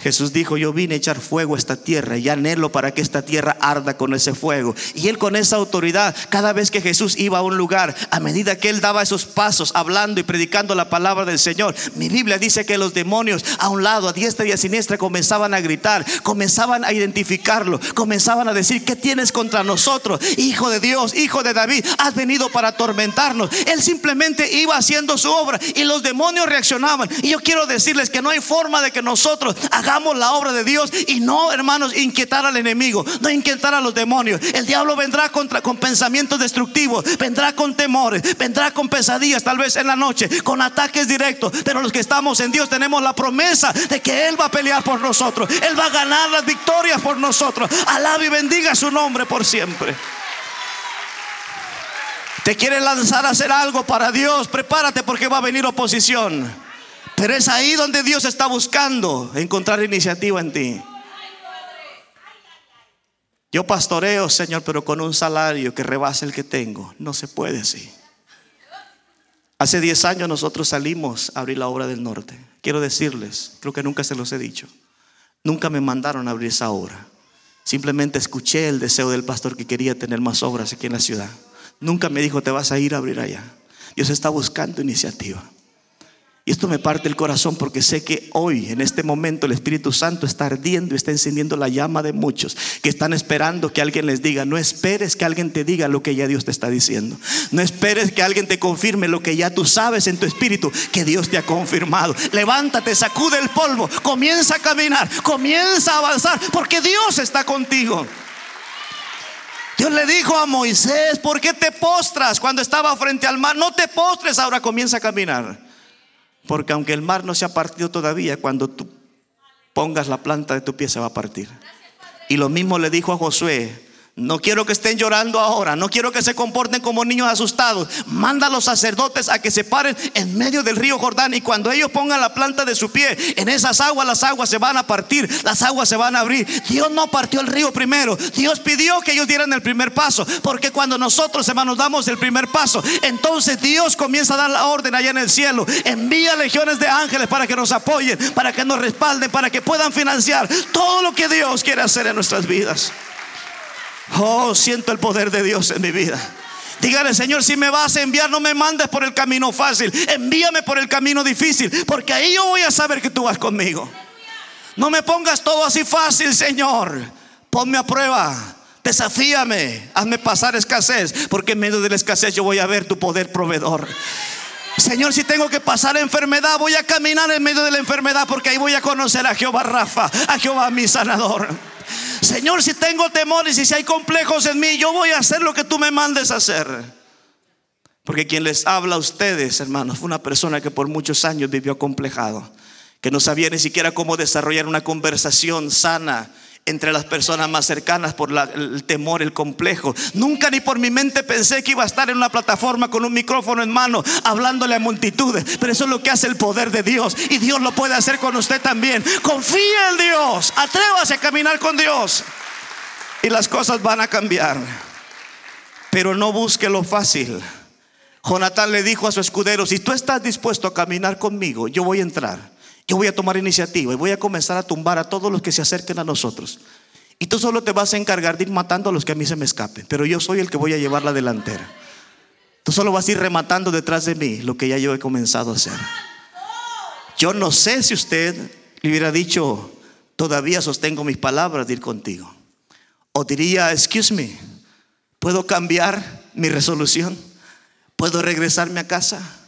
Jesús dijo, yo vine a echar fuego a esta tierra y anhelo para que esta tierra arda con ese fuego. Y él con esa autoridad, cada vez que Jesús iba a un lugar, a medida que él daba esos pasos hablando y predicando la palabra del Señor, mi Biblia dice que los demonios a un lado, a diestra y a siniestra, comenzaban a gritar, comenzaban a identificarlo, comenzaban a decir, ¿qué tienes contra nosotros? Hijo de Dios, hijo de David, has venido para atormentarnos. Él simplemente iba haciendo su obra y los demonios reaccionaban. Y yo quiero decirles que no hay forma de que nosotros hagamos la obra de Dios y no, hermanos, inquietar al enemigo, no inquietar a los demonios. El diablo vendrá contra, con pensamientos destructivos, vendrá con temores, vendrá con pesadillas, tal vez en la noche, con ataques directos. Pero los que estamos en Dios tenemos la promesa de que Él va a pelear por nosotros, Él va a ganar las victorias por nosotros. Alabe y bendiga su nombre por siempre. Te quiere lanzar a hacer algo para Dios, prepárate porque va a venir oposición. Pero es ahí donde Dios está buscando encontrar iniciativa en ti. Yo pastoreo, Señor, pero con un salario que rebase el que tengo. No se puede así. Hace 10 años nosotros salimos a abrir la obra del norte. Quiero decirles, creo que nunca se los he dicho. Nunca me mandaron a abrir esa obra. Simplemente escuché el deseo del pastor que quería tener más obras aquí en la ciudad. Nunca me dijo, te vas a ir a abrir allá. Dios está buscando iniciativa. Y esto me parte el corazón porque sé que hoy, en este momento, el Espíritu Santo está ardiendo y está encendiendo la llama de muchos que están esperando que alguien les diga. No esperes que alguien te diga lo que ya Dios te está diciendo. No esperes que alguien te confirme lo que ya tú sabes en tu espíritu que Dios te ha confirmado. Levántate, sacude el polvo, comienza a caminar, comienza a avanzar porque Dios está contigo. Dios le dijo a Moisés, ¿por qué te postras cuando estaba frente al mar? No te postres, ahora comienza a caminar. Porque aunque el mar no se ha partido todavía, cuando tú pongas la planta de tu pie se va a partir. Y lo mismo le dijo a Josué, no quiero que estén llorando ahora, no quiero que se comporten como niños asustados. Manda a los sacerdotes a que se paren en medio del río Jordán y cuando ellos pongan la planta de su pie en esas aguas, las aguas se van a partir, las aguas se van a abrir. Dios no partió el río primero, Dios pidió que ellos dieran el primer paso, porque cuando nosotros hermanos damos el primer paso, entonces Dios comienza a dar la orden allá en el cielo, envía legiones de ángeles para que nos apoyen, para que nos respalden, para que puedan financiar todo lo que Dios quiere hacer en nuestras vidas. Oh, siento el poder de Dios en mi vida. Dígale, Señor, si me vas a enviar, no me mandes por el camino fácil. Envíame por el camino difícil, porque ahí yo voy a saber que tú vas conmigo. No me pongas todo así fácil, Señor. Ponme a prueba. Desafíame. Hazme pasar escasez, porque en medio de la escasez yo voy a ver tu poder proveedor. Señor, si tengo que pasar enfermedad, voy a caminar en medio de la enfermedad, porque ahí voy a conocer a Jehová Rafa, a Jehová mi sanador. Señor, si tengo temores y si hay complejos en mí, yo voy a hacer lo que tú me mandes a hacer. Porque quien les habla a ustedes, hermanos, fue una persona que por muchos años vivió complejado, que no sabía ni siquiera cómo desarrollar una conversación sana entre las personas más cercanas por el temor, el complejo. Nunca ni por mi mente pensé que iba a estar en una plataforma con un micrófono en mano hablándole a multitudes. Pero eso es lo que hace el poder de Dios. Y Dios lo puede hacer con usted también. Confía en Dios. Atrévase a caminar con Dios. Y las cosas van a cambiar. Pero no busque lo fácil. Jonatán le dijo a su escudero, si tú estás dispuesto a caminar conmigo, yo voy a entrar. Yo voy a tomar iniciativa y voy a comenzar a tumbar a todos los que se acerquen a nosotros. Y tú solo te vas a encargar de ir matando a los que a mí se me escapen. Pero yo soy el que voy a llevar la delantera. Tú solo vas a ir rematando detrás de mí lo que ya yo he comenzado a hacer. Yo no sé si usted le hubiera dicho, todavía sostengo mis palabras de ir contigo. O diría, excuse me, ¿puedo cambiar mi resolución? ¿Puedo regresarme a casa?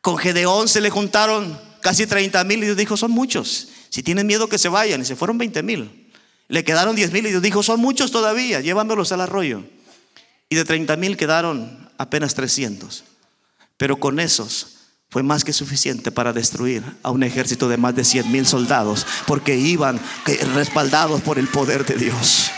Con Gedeón se le juntaron casi 30 mil y Dios dijo, son muchos. Si tienen miedo que se vayan, y se fueron 20 mil. Le quedaron 10 mil y Dios dijo, son muchos todavía, llévamelos al arroyo. Y de 30 mil quedaron apenas 300. Pero con esos fue más que suficiente para destruir a un ejército de más de 100 mil soldados, porque iban respaldados por el poder de Dios.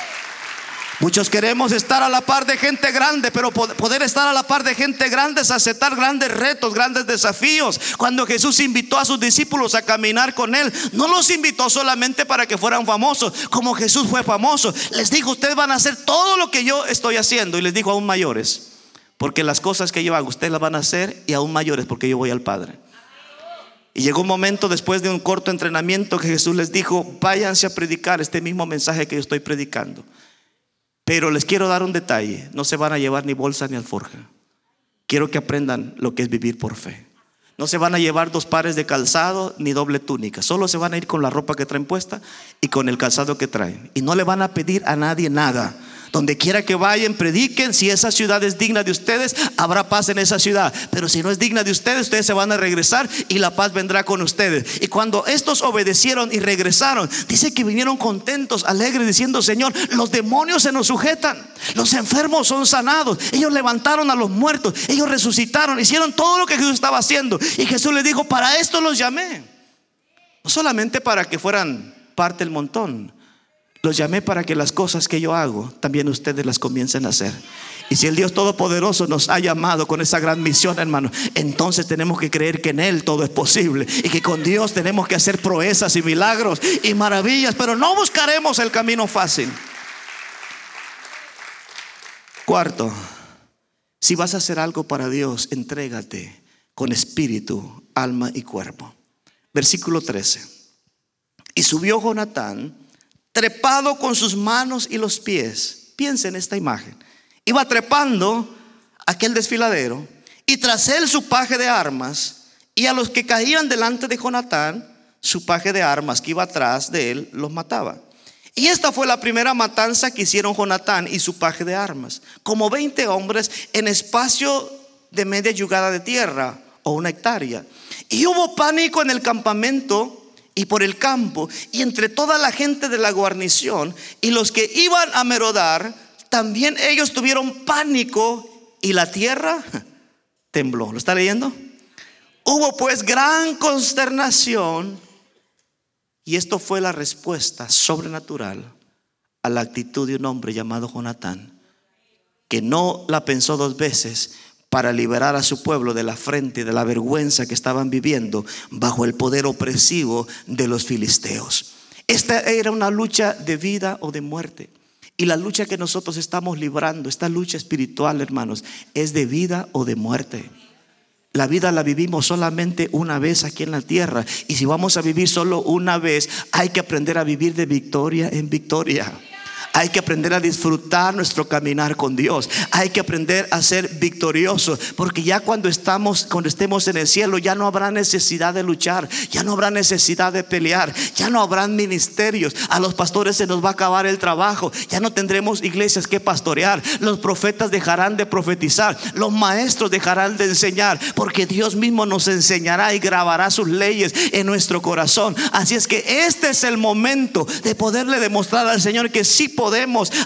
Muchos queremos estar a la par de gente grande, pero poder estar a la par de gente grande es aceptar grandes retos, grandes desafíos. Cuando Jesús invitó a sus discípulos a caminar con Él, no los invitó solamente para que fueran famosos, como Jesús fue famoso. Les dijo, ustedes van a hacer todo lo que yo estoy haciendo. Y les dijo aún mayores, porque las cosas que yo hago, ustedes las van a hacer y aún mayores, porque yo voy al Padre. Y llegó un momento después de un corto entrenamiento que Jesús les dijo, váyanse a predicar este mismo mensaje que yo estoy predicando. Pero les quiero dar un detalle, no se van a llevar ni bolsa ni alforja. Quiero que aprendan lo que es vivir por fe. No se van a llevar dos pares de calzado ni doble túnica. Solo se van a ir con la ropa que traen puesta y con el calzado que traen. Y no le van a pedir a nadie nada. Donde quiera que vayan, prediquen. Si esa ciudad es digna de ustedes, habrá paz en esa ciudad. Pero si no es digna de ustedes, ustedes se van a regresar y la paz vendrá con ustedes. Y cuando estos obedecieron y regresaron, dice que vinieron contentos, alegres, diciendo, Señor, los demonios se nos sujetan. Los enfermos son sanados. Ellos levantaron a los muertos. Ellos resucitaron. Hicieron todo lo que Jesús estaba haciendo. Y Jesús les dijo, para esto los llamé. No solamente para que fueran parte del montón los llamé para que las cosas que yo hago, también ustedes las comiencen a hacer. Y si el Dios Todopoderoso nos ha llamado con esa gran misión, hermano, entonces tenemos que creer que en Él todo es posible. Y que con Dios tenemos que hacer proezas y milagros y maravillas, pero no buscaremos el camino fácil. Cuarto, si vas a hacer algo para Dios, entrégate con espíritu, alma y cuerpo. Versículo 13. Y subió Jonatán trepado con sus manos y los pies. Piensa en esta imagen. Iba trepando aquel desfiladero y tras él su paje de armas y a los que caían delante de Jonatán, su paje de armas que iba atrás de él los mataba. Y esta fue la primera matanza que hicieron Jonatán y su paje de armas, como 20 hombres en espacio de media yugada de tierra o una hectárea. Y hubo pánico en el campamento y por el campo y entre toda la gente de la guarnición y los que iban a merodar, también ellos tuvieron pánico y la tierra tembló. ¿Lo está leyendo? Hubo pues gran consternación y esto fue la respuesta sobrenatural a la actitud de un hombre llamado Jonatán, que no la pensó dos veces, para liberar a su pueblo de la frente de la vergüenza que estaban viviendo bajo el poder opresivo de los filisteos. Esta era una lucha de vida o de muerte. Y la lucha que nosotros estamos librando, esta lucha espiritual, hermanos, es de vida o de muerte. La vida la vivimos solamente una vez aquí en la tierra. Y si vamos a vivir solo una vez, hay que aprender a vivir de victoria en victoria. Hay que aprender a disfrutar nuestro caminar con Dios. Hay que aprender a ser victoriosos, porque ya cuando estamos cuando estemos en el cielo ya no habrá necesidad de luchar, ya no habrá necesidad de pelear, ya no habrán ministerios. A los pastores se nos va a acabar el trabajo, ya no tendremos iglesias que pastorear. Los profetas dejarán de profetizar, los maestros dejarán de enseñar, porque Dios mismo nos enseñará y grabará sus leyes en nuestro corazón. Así es que este es el momento de poderle demostrar al Señor que sí podemos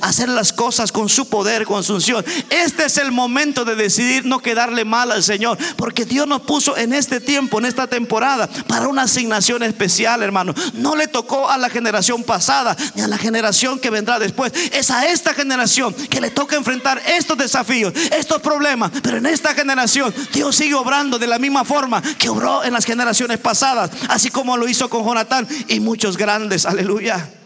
hacer las cosas con su poder, con su unción. Este es el momento de decidir no quedarle mal al Señor, porque Dios nos puso en este tiempo, en esta temporada, para una asignación especial, hermano. No le tocó a la generación pasada ni a la generación que vendrá después. Es a esta generación que le toca enfrentar estos desafíos, estos problemas. Pero en esta generación Dios sigue obrando de la misma forma que obró en las generaciones pasadas, así como lo hizo con Jonatán y muchos grandes. Aleluya.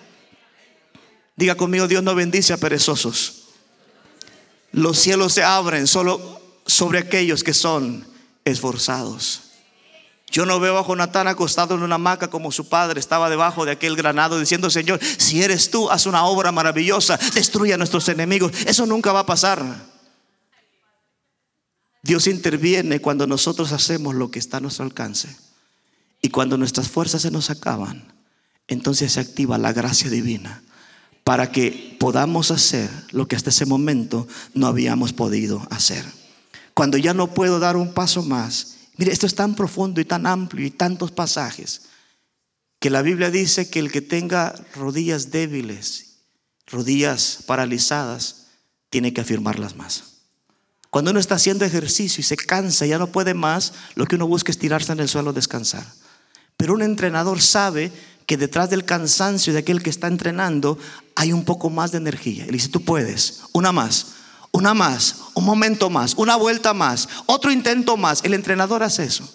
Diga conmigo, Dios no bendice a perezosos. Los cielos se abren solo sobre aquellos que son esforzados. Yo no veo a Jonatán acostado en una hamaca como su padre estaba debajo de aquel granado diciendo, Señor, si eres tú, haz una obra maravillosa, destruye a nuestros enemigos. Eso nunca va a pasar. Dios interviene cuando nosotros hacemos lo que está a nuestro alcance. Y cuando nuestras fuerzas se nos acaban, entonces se activa la gracia divina para que podamos hacer lo que hasta ese momento no habíamos podido hacer. Cuando ya no puedo dar un paso más, mire, esto es tan profundo y tan amplio y tantos pasajes, que la Biblia dice que el que tenga rodillas débiles, rodillas paralizadas, tiene que afirmarlas más. Cuando uno está haciendo ejercicio y se cansa, ya no puede más, lo que uno busca es tirarse en el suelo descansar. Pero un entrenador sabe que detrás del cansancio de aquel que está entrenando hay un poco más de energía. Él dice, tú puedes, una más, una más, un momento más, una vuelta más, otro intento más. El entrenador hace eso.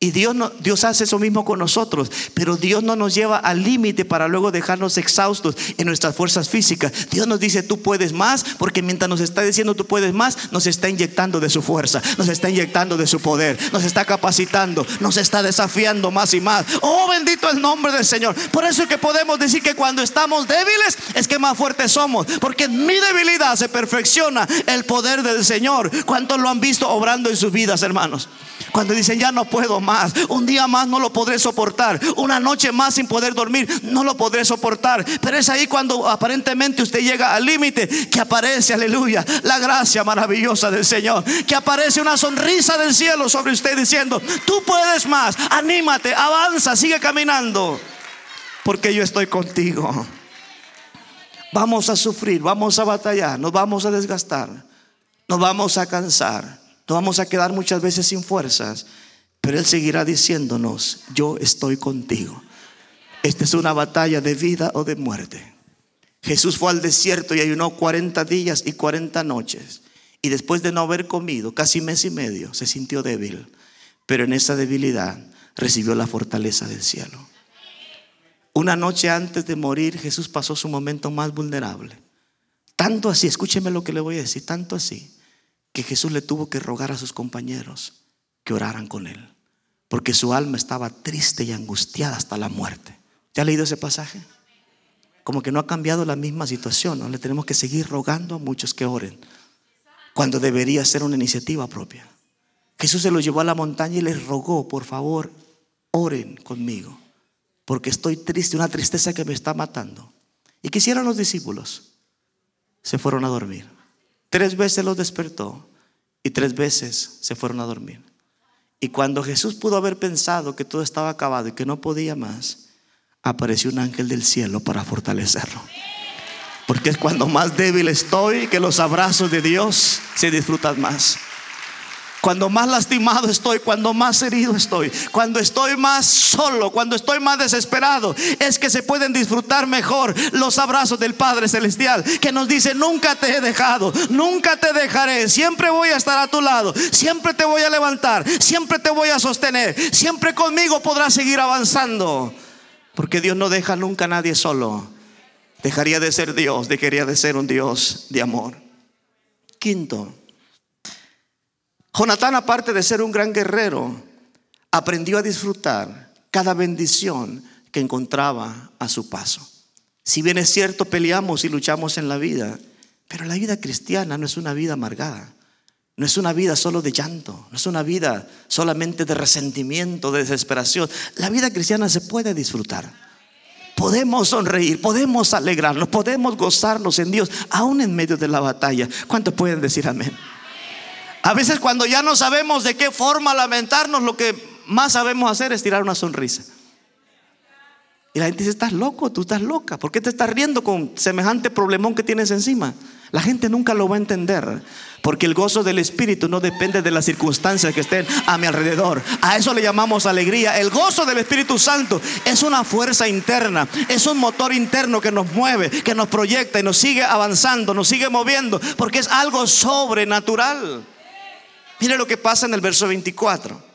Y Dios, Dios hace eso mismo con nosotros, pero Dios no nos lleva al límite para luego dejarnos exhaustos en nuestras fuerzas físicas. Dios nos dice, tú puedes más, porque mientras nos está diciendo tú puedes más, nos está inyectando de su fuerza, nos está inyectando de su poder, nos está capacitando, nos está desafiando más y más. Oh, bendito el nombre del Señor. Por eso es que podemos decir que cuando estamos débiles es que más fuertes somos, porque mi debilidad se perfecciona el poder del Señor. ¿Cuántos lo han visto obrando en sus vidas, hermanos? Cuando dicen, ya no puedo más, un día más no lo podré soportar, una noche más sin poder dormir, no lo podré soportar. Pero es ahí cuando aparentemente usted llega al límite que aparece, aleluya, la gracia maravillosa del Señor, que aparece una sonrisa del cielo sobre usted diciendo, tú puedes más, anímate, avanza, sigue caminando, porque yo estoy contigo. Vamos a sufrir, vamos a batallar, nos vamos a desgastar, nos vamos a cansar nos vamos a quedar muchas veces sin fuerzas, pero Él seguirá diciéndonos, yo estoy contigo. Esta es una batalla de vida o de muerte. Jesús fue al desierto y ayunó 40 días y 40 noches. Y después de no haber comido casi mes y medio, se sintió débil. Pero en esa debilidad recibió la fortaleza del cielo. Una noche antes de morir, Jesús pasó su momento más vulnerable. Tanto así, escúcheme lo que le voy a decir, tanto así, que Jesús le tuvo que rogar a sus compañeros que oraran con él, porque su alma estaba triste y angustiada hasta la muerte. ¿Ya ha leído ese pasaje? Como que no ha cambiado la misma situación, ¿no? le tenemos que seguir rogando a muchos que oren, cuando debería ser una iniciativa propia. Jesús se lo llevó a la montaña y les rogó, por favor, oren conmigo, porque estoy triste, una tristeza que me está matando. ¿Y qué hicieron los discípulos? Se fueron a dormir. Tres veces los despertó y tres veces se fueron a dormir. Y cuando Jesús pudo haber pensado que todo estaba acabado y que no podía más, apareció un ángel del cielo para fortalecerlo. Porque es cuando más débil estoy que los abrazos de Dios se disfrutan más. Cuando más lastimado estoy, cuando más herido estoy, cuando estoy más solo, cuando estoy más desesperado, es que se pueden disfrutar mejor los abrazos del Padre Celestial, que nos dice, nunca te he dejado, nunca te dejaré, siempre voy a estar a tu lado, siempre te voy a levantar, siempre te voy a sostener, siempre conmigo podrás seguir avanzando, porque Dios no deja nunca a nadie solo. Dejaría de ser Dios, dejaría de ser un Dios de amor. Quinto, Jonatán, aparte de ser un gran guerrero, aprendió a disfrutar cada bendición que encontraba a su paso. Si bien es cierto, peleamos y luchamos en la vida, pero la vida cristiana no es una vida amargada. No es una vida solo de llanto, no es una vida solamente de resentimiento, de desesperación. La vida cristiana se puede disfrutar. Podemos sonreír, podemos alegrarnos, podemos gozarnos en Dios, aún en medio de la batalla. ¿Cuántos pueden decir amén? A veces cuando ya no sabemos de qué forma lamentarnos, lo que más sabemos hacer es tirar una sonrisa. Y la gente dice, estás loco, tú estás loca. ¿Por qué te estás riendo con semejante problemón que tienes encima? La gente nunca lo va a entender. Porque el gozo del Espíritu no depende de las circunstancias que estén a mi alrededor. A eso le llamamos alegría. El gozo del Espíritu Santo es una fuerza interna. Es un motor interno que nos mueve, que nos proyecta y nos sigue avanzando, nos sigue moviendo. Porque es algo sobrenatural. Mire lo que pasa en el verso 24.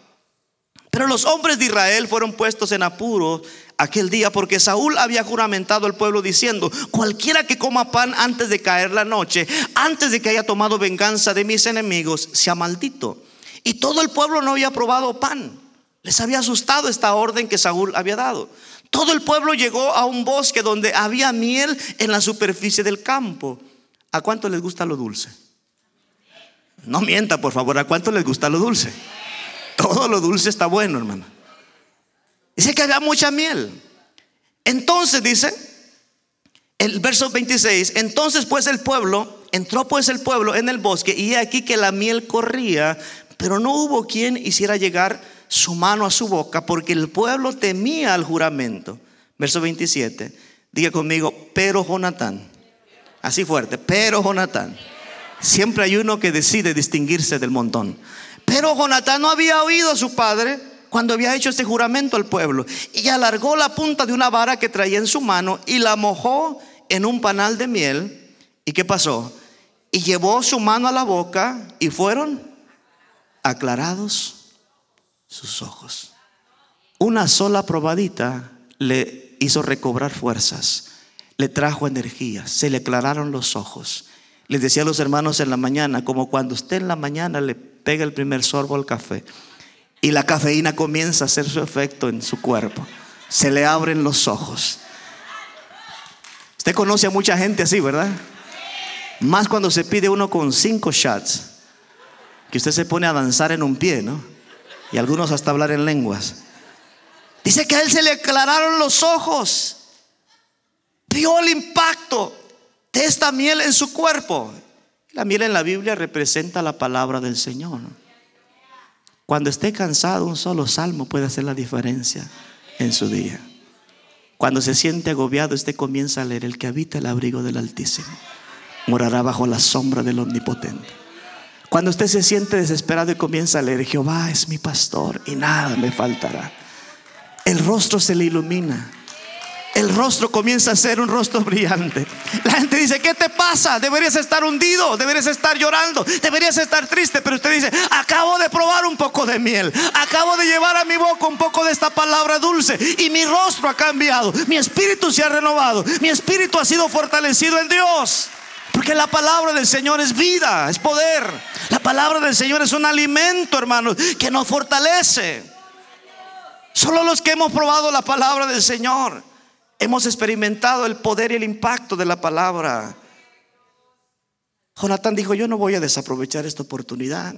Pero los hombres de Israel fueron puestos en apuro aquel día porque Saúl había juramentado al pueblo diciendo, cualquiera que coma pan antes de caer la noche, antes de que haya tomado venganza de mis enemigos, sea maldito. Y todo el pueblo no había probado pan. Les había asustado esta orden que Saúl había dado. Todo el pueblo llegó a un bosque donde había miel en la superficie del campo. ¿A cuánto les gusta lo dulce? No mienta, por favor. ¿A cuánto les gusta lo dulce? Todo lo dulce está bueno, hermano. Dice que había mucha miel. Entonces dice, el verso 26, entonces pues el pueblo, entró pues el pueblo en el bosque y aquí que la miel corría, pero no hubo quien hiciera llegar su mano a su boca porque el pueblo temía al juramento. Verso 27, diga conmigo, pero Jonatán, así fuerte, pero Jonatán. Siempre hay uno que decide distinguirse del montón. Pero Jonatán no había oído a su padre cuando había hecho este juramento al pueblo y alargó la punta de una vara que traía en su mano y la mojó en un panal de miel. ¿Y qué pasó? Y llevó su mano a la boca y fueron aclarados sus ojos. Una sola probadita le hizo recobrar fuerzas, le trajo energía, se le aclararon los ojos. Les decía a los hermanos en la mañana, como cuando usted en la mañana le pega el primer sorbo al café y la cafeína comienza a hacer su efecto en su cuerpo. Se le abren los ojos. Usted conoce a mucha gente así, ¿verdad? Más cuando se pide uno con cinco shots, que usted se pone a danzar en un pie, ¿no? Y algunos hasta hablar en lenguas. Dice que a él se le aclararon los ojos. Vio el impacto de esta miel en su cuerpo. La miel en la Biblia representa la palabra del Señor. Cuando esté cansado, un solo salmo puede hacer la diferencia en su día. Cuando se siente agobiado, usted comienza a leer el que habita el abrigo del Altísimo. Morará bajo la sombra del Omnipotente. Cuando usted se siente desesperado y comienza a leer, Jehová es mi pastor y nada me faltará. El rostro se le ilumina el rostro comienza a ser un rostro brillante. La gente dice, ¿qué te pasa? Deberías estar hundido, deberías estar llorando, deberías estar triste, pero usted dice, acabo de probar un poco de miel, acabo de llevar a mi boca un poco de esta palabra dulce y mi rostro ha cambiado, mi espíritu se ha renovado, mi espíritu ha sido fortalecido en Dios. Porque la palabra del Señor es vida, es poder. La palabra del Señor es un alimento, hermanos, que nos fortalece. Solo los que hemos probado la palabra del Señor Hemos experimentado el poder y el impacto de la palabra. Jonatán dijo, yo no voy a desaprovechar esta oportunidad.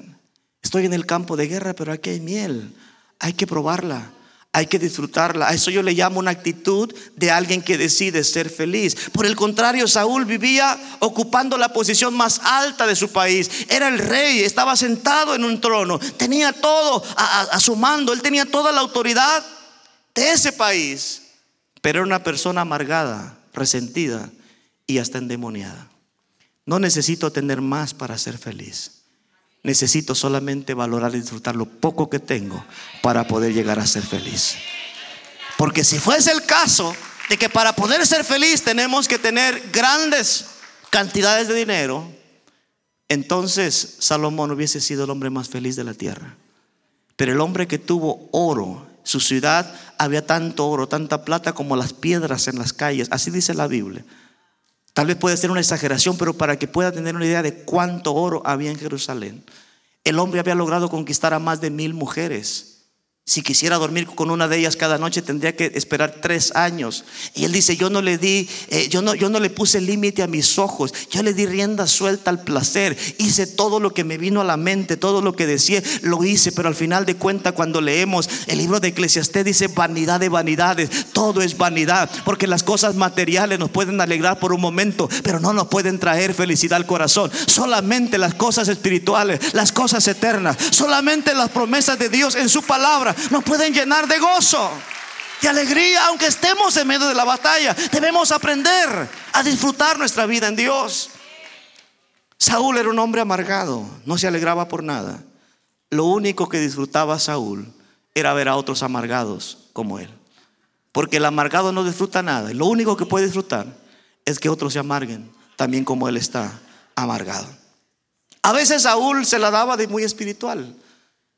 Estoy en el campo de guerra, pero aquí hay miel. Hay que probarla. Hay que disfrutarla. A eso yo le llamo una actitud de alguien que decide ser feliz. Por el contrario, Saúl vivía ocupando la posición más alta de su país. Era el rey, estaba sentado en un trono, tenía todo a, a su mando, él tenía toda la autoridad de ese país pero era una persona amargada, resentida y hasta endemoniada. No necesito tener más para ser feliz. Necesito solamente valorar y disfrutar lo poco que tengo para poder llegar a ser feliz. Porque si fuese el caso de que para poder ser feliz tenemos que tener grandes cantidades de dinero, entonces Salomón hubiese sido el hombre más feliz de la tierra. Pero el hombre que tuvo oro su ciudad había tanto oro, tanta plata como las piedras en las calles. Así dice la Biblia. Tal vez puede ser una exageración, pero para que pueda tener una idea de cuánto oro había en Jerusalén. El hombre había logrado conquistar a más de mil mujeres. Si quisiera dormir con una de ellas cada noche tendría que esperar tres años. Y él dice, yo no le di, eh, yo, no, yo no le puse límite a mis ojos, yo le di rienda suelta al placer. Hice todo lo que me vino a la mente, todo lo que decía, lo hice. Pero al final de cuentas, cuando leemos el libro de Eclesiastés, dice vanidad de vanidades, todo es vanidad. Porque las cosas materiales nos pueden alegrar por un momento, pero no nos pueden traer felicidad al corazón. Solamente las cosas espirituales, las cosas eternas, solamente las promesas de Dios en su palabra nos pueden llenar de gozo, de alegría, aunque estemos en medio de la batalla. Debemos aprender a disfrutar nuestra vida en Dios. Saúl era un hombre amargado, no se alegraba por nada. Lo único que disfrutaba Saúl era ver a otros amargados como él. Porque el amargado no disfruta nada. Lo único que puede disfrutar es que otros se amarguen, también como él está amargado. A veces Saúl se la daba de muy espiritual.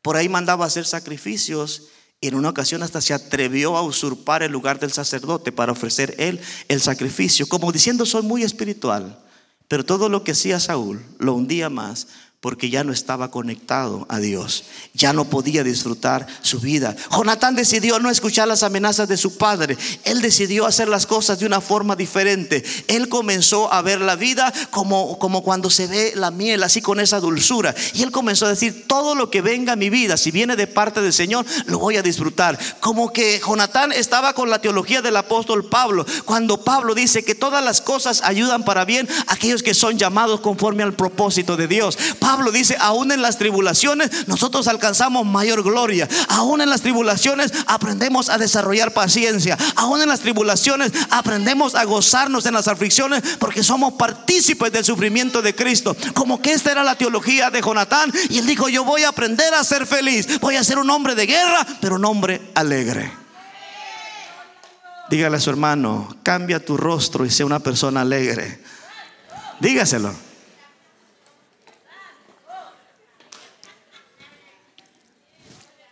Por ahí mandaba hacer sacrificios y en una ocasión hasta se atrevió a usurpar el lugar del sacerdote para ofrecer él el sacrificio, como diciendo soy muy espiritual. Pero todo lo que hacía Saúl lo hundía más porque ya no estaba conectado a Dios, ya no podía disfrutar su vida. Jonatán decidió no escuchar las amenazas de su padre, él decidió hacer las cosas de una forma diferente. Él comenzó a ver la vida como, como cuando se ve la miel, así con esa dulzura. Y él comenzó a decir, todo lo que venga a mi vida, si viene de parte del Señor, lo voy a disfrutar. Como que Jonatán estaba con la teología del apóstol Pablo, cuando Pablo dice que todas las cosas ayudan para bien a aquellos que son llamados conforme al propósito de Dios. Pablo dice, aún en las tribulaciones nosotros alcanzamos mayor gloria. Aún en las tribulaciones aprendemos a desarrollar paciencia. Aún en las tribulaciones aprendemos a gozarnos en las aflicciones porque somos partícipes del sufrimiento de Cristo. Como que esta era la teología de Jonatán. Y él dijo, yo voy a aprender a ser feliz. Voy a ser un hombre de guerra, pero un hombre alegre. Dígale a su hermano, cambia tu rostro y sea una persona alegre. Dígaselo.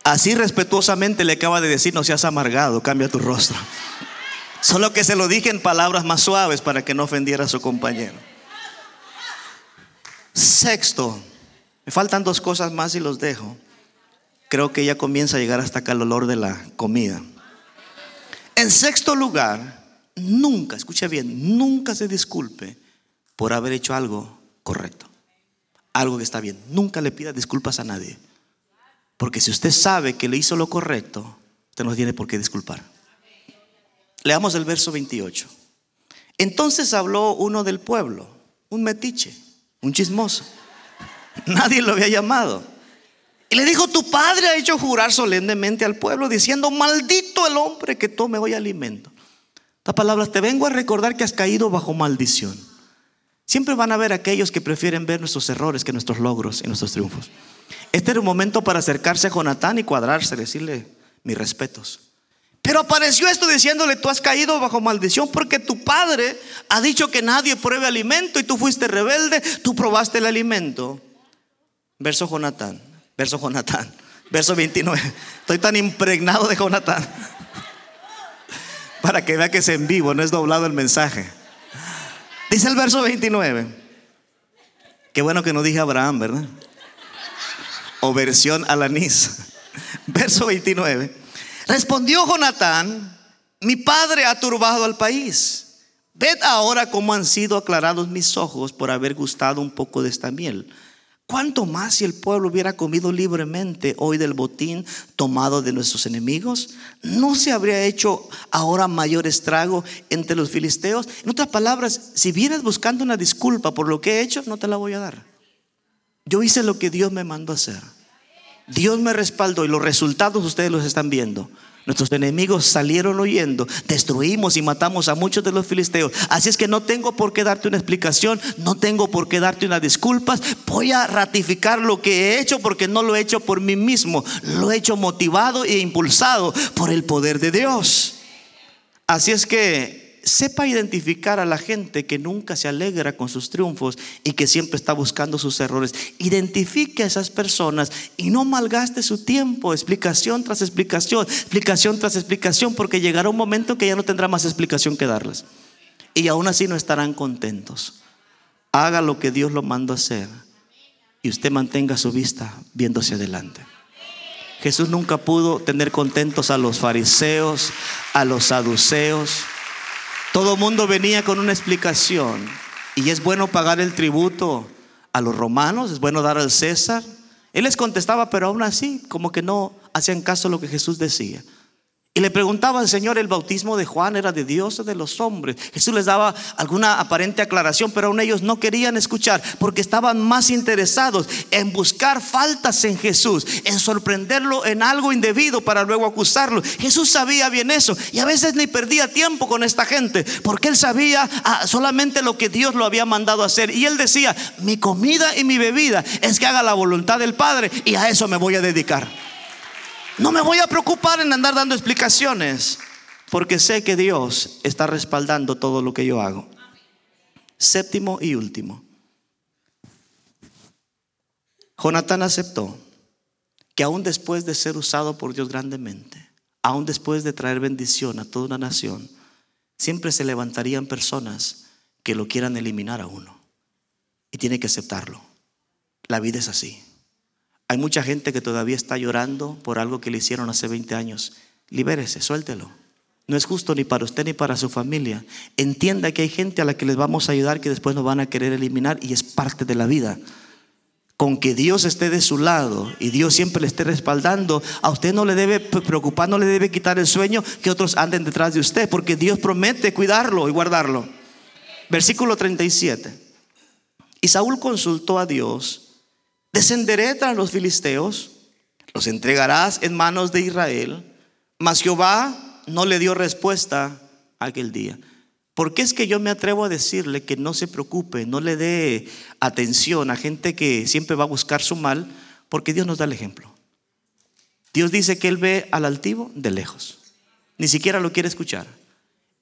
Así respetuosamente le acaba de decir, no seas amargado, cambia tu rostro. Solo que se lo dije en palabras más suaves para que no ofendiera a su compañero. Sexto, me faltan dos cosas más y los dejo. Creo que ya comienza a llegar hasta acá el olor de la comida. En sexto lugar, nunca, escuche bien, nunca se disculpe por haber hecho algo correcto. Algo que está bien. Nunca le pida disculpas a nadie. Porque si usted sabe que le hizo lo correcto, usted no tiene por qué disculpar. Leamos el verso 28. Entonces habló uno del pueblo, un metiche, un chismoso. Nadie lo había llamado. Y le dijo, tu padre ha hecho jurar solemnemente al pueblo diciendo, maldito el hombre que tome hoy alimento. Estas palabras, te vengo a recordar que has caído bajo maldición. Siempre van a haber aquellos que prefieren ver nuestros errores que nuestros logros y nuestros triunfos. Este era un momento para acercarse a Jonatán y cuadrarse, decirle mis respetos. Pero apareció esto diciéndole, tú has caído bajo maldición porque tu padre ha dicho que nadie pruebe alimento y tú fuiste rebelde, tú probaste el alimento. Verso Jonatán, verso Jonatán, verso 29. Estoy tan impregnado de Jonatán. Para que vea que es en vivo, no es doblado el mensaje. Dice el verso 29. Qué bueno que no dije Abraham, ¿verdad? O versión alanís. Verso 29. Respondió Jonatán, mi padre ha turbado al país. Ved ahora cómo han sido aclarados mis ojos por haber gustado un poco de esta miel. ¿Cuánto más si el pueblo hubiera comido libremente hoy del botín tomado de nuestros enemigos? ¿No se habría hecho ahora mayor estrago entre los filisteos? En otras palabras, si vienes buscando una disculpa por lo que he hecho, no te la voy a dar. Yo hice lo que Dios me mandó a hacer. Dios me respaldó y los resultados ustedes los están viendo. Nuestros enemigos salieron huyendo, destruimos y matamos a muchos de los filisteos. Así es que no tengo por qué darte una explicación, no tengo por qué darte unas disculpas. Voy a ratificar lo que he hecho porque no lo he hecho por mí mismo, lo he hecho motivado e impulsado por el poder de Dios. Así es que sepa identificar a la gente que nunca se alegra con sus triunfos y que siempre está buscando sus errores. Identifique a esas personas y no malgaste su tiempo, explicación tras explicación, explicación tras explicación, porque llegará un momento que ya no tendrá más explicación que darles. Y aún así no estarán contentos. Haga lo que Dios lo mandó a hacer y usted mantenga su vista viéndose adelante. Jesús nunca pudo tener contentos a los fariseos, a los saduceos. Todo mundo venía con una explicación. Y es bueno pagar el tributo a los romanos, es bueno dar al César. Él les contestaba, pero aún así, como que no hacían caso a lo que Jesús decía. Y le preguntaba al Señor, ¿el bautismo de Juan era de Dios o de los hombres? Jesús les daba alguna aparente aclaración, pero aún ellos no querían escuchar porque estaban más interesados en buscar faltas en Jesús, en sorprenderlo en algo indebido para luego acusarlo. Jesús sabía bien eso y a veces ni perdía tiempo con esta gente porque él sabía ah, solamente lo que Dios lo había mandado hacer. Y él decía, mi comida y mi bebida es que haga la voluntad del Padre y a eso me voy a dedicar. No me voy a preocupar en andar dando explicaciones, porque sé que Dios está respaldando todo lo que yo hago. Séptimo y último. Jonatán aceptó que aún después de ser usado por Dios grandemente, aún después de traer bendición a toda una nación, siempre se levantarían personas que lo quieran eliminar a uno. Y tiene que aceptarlo. La vida es así. Hay mucha gente que todavía está llorando por algo que le hicieron hace 20 años. Libérese, suéltelo. No es justo ni para usted ni para su familia. Entienda que hay gente a la que les vamos a ayudar que después nos van a querer eliminar y es parte de la vida. Con que Dios esté de su lado y Dios siempre le esté respaldando, a usted no le debe preocupar, no le debe quitar el sueño que otros anden detrás de usted, porque Dios promete cuidarlo y guardarlo. Versículo 37. Y Saúl consultó a Dios Descenderé tras los filisteos, los entregarás en manos de Israel. Mas Jehová no le dio respuesta aquel día. ¿Por qué es que yo me atrevo a decirle que no se preocupe, no le dé atención a gente que siempre va a buscar su mal? Porque Dios nos da el ejemplo. Dios dice que Él ve al altivo de lejos. Ni siquiera lo quiere escuchar.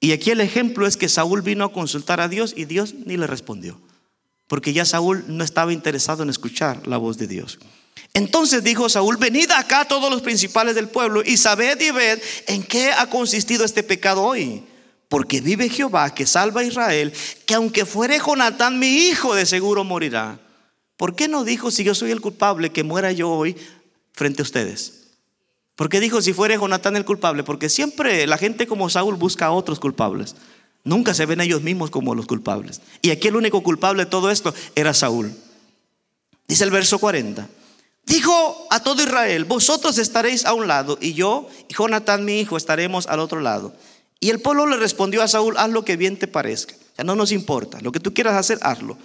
Y aquí el ejemplo es que Saúl vino a consultar a Dios y Dios ni le respondió porque ya Saúl no estaba interesado en escuchar la voz de Dios. Entonces dijo Saúl, venid acá todos los principales del pueblo y sabed y ved en qué ha consistido este pecado hoy. Porque vive Jehová que salva a Israel, que aunque fuere Jonatán mi hijo, de seguro morirá. ¿Por qué no dijo, si yo soy el culpable, que muera yo hoy frente a ustedes? ¿Por qué dijo, si fuere Jonatán el culpable? Porque siempre la gente como Saúl busca a otros culpables. Nunca se ven ellos mismos como los culpables. Y aquí el único culpable de todo esto era Saúl. Dice el verso 40. Dijo a todo Israel, vosotros estaréis a un lado y yo y Jonatán mi hijo estaremos al otro lado. Y el pueblo le respondió a Saúl, haz lo que bien te parezca. Ya no nos importa, lo que tú quieras hacer, hazlo.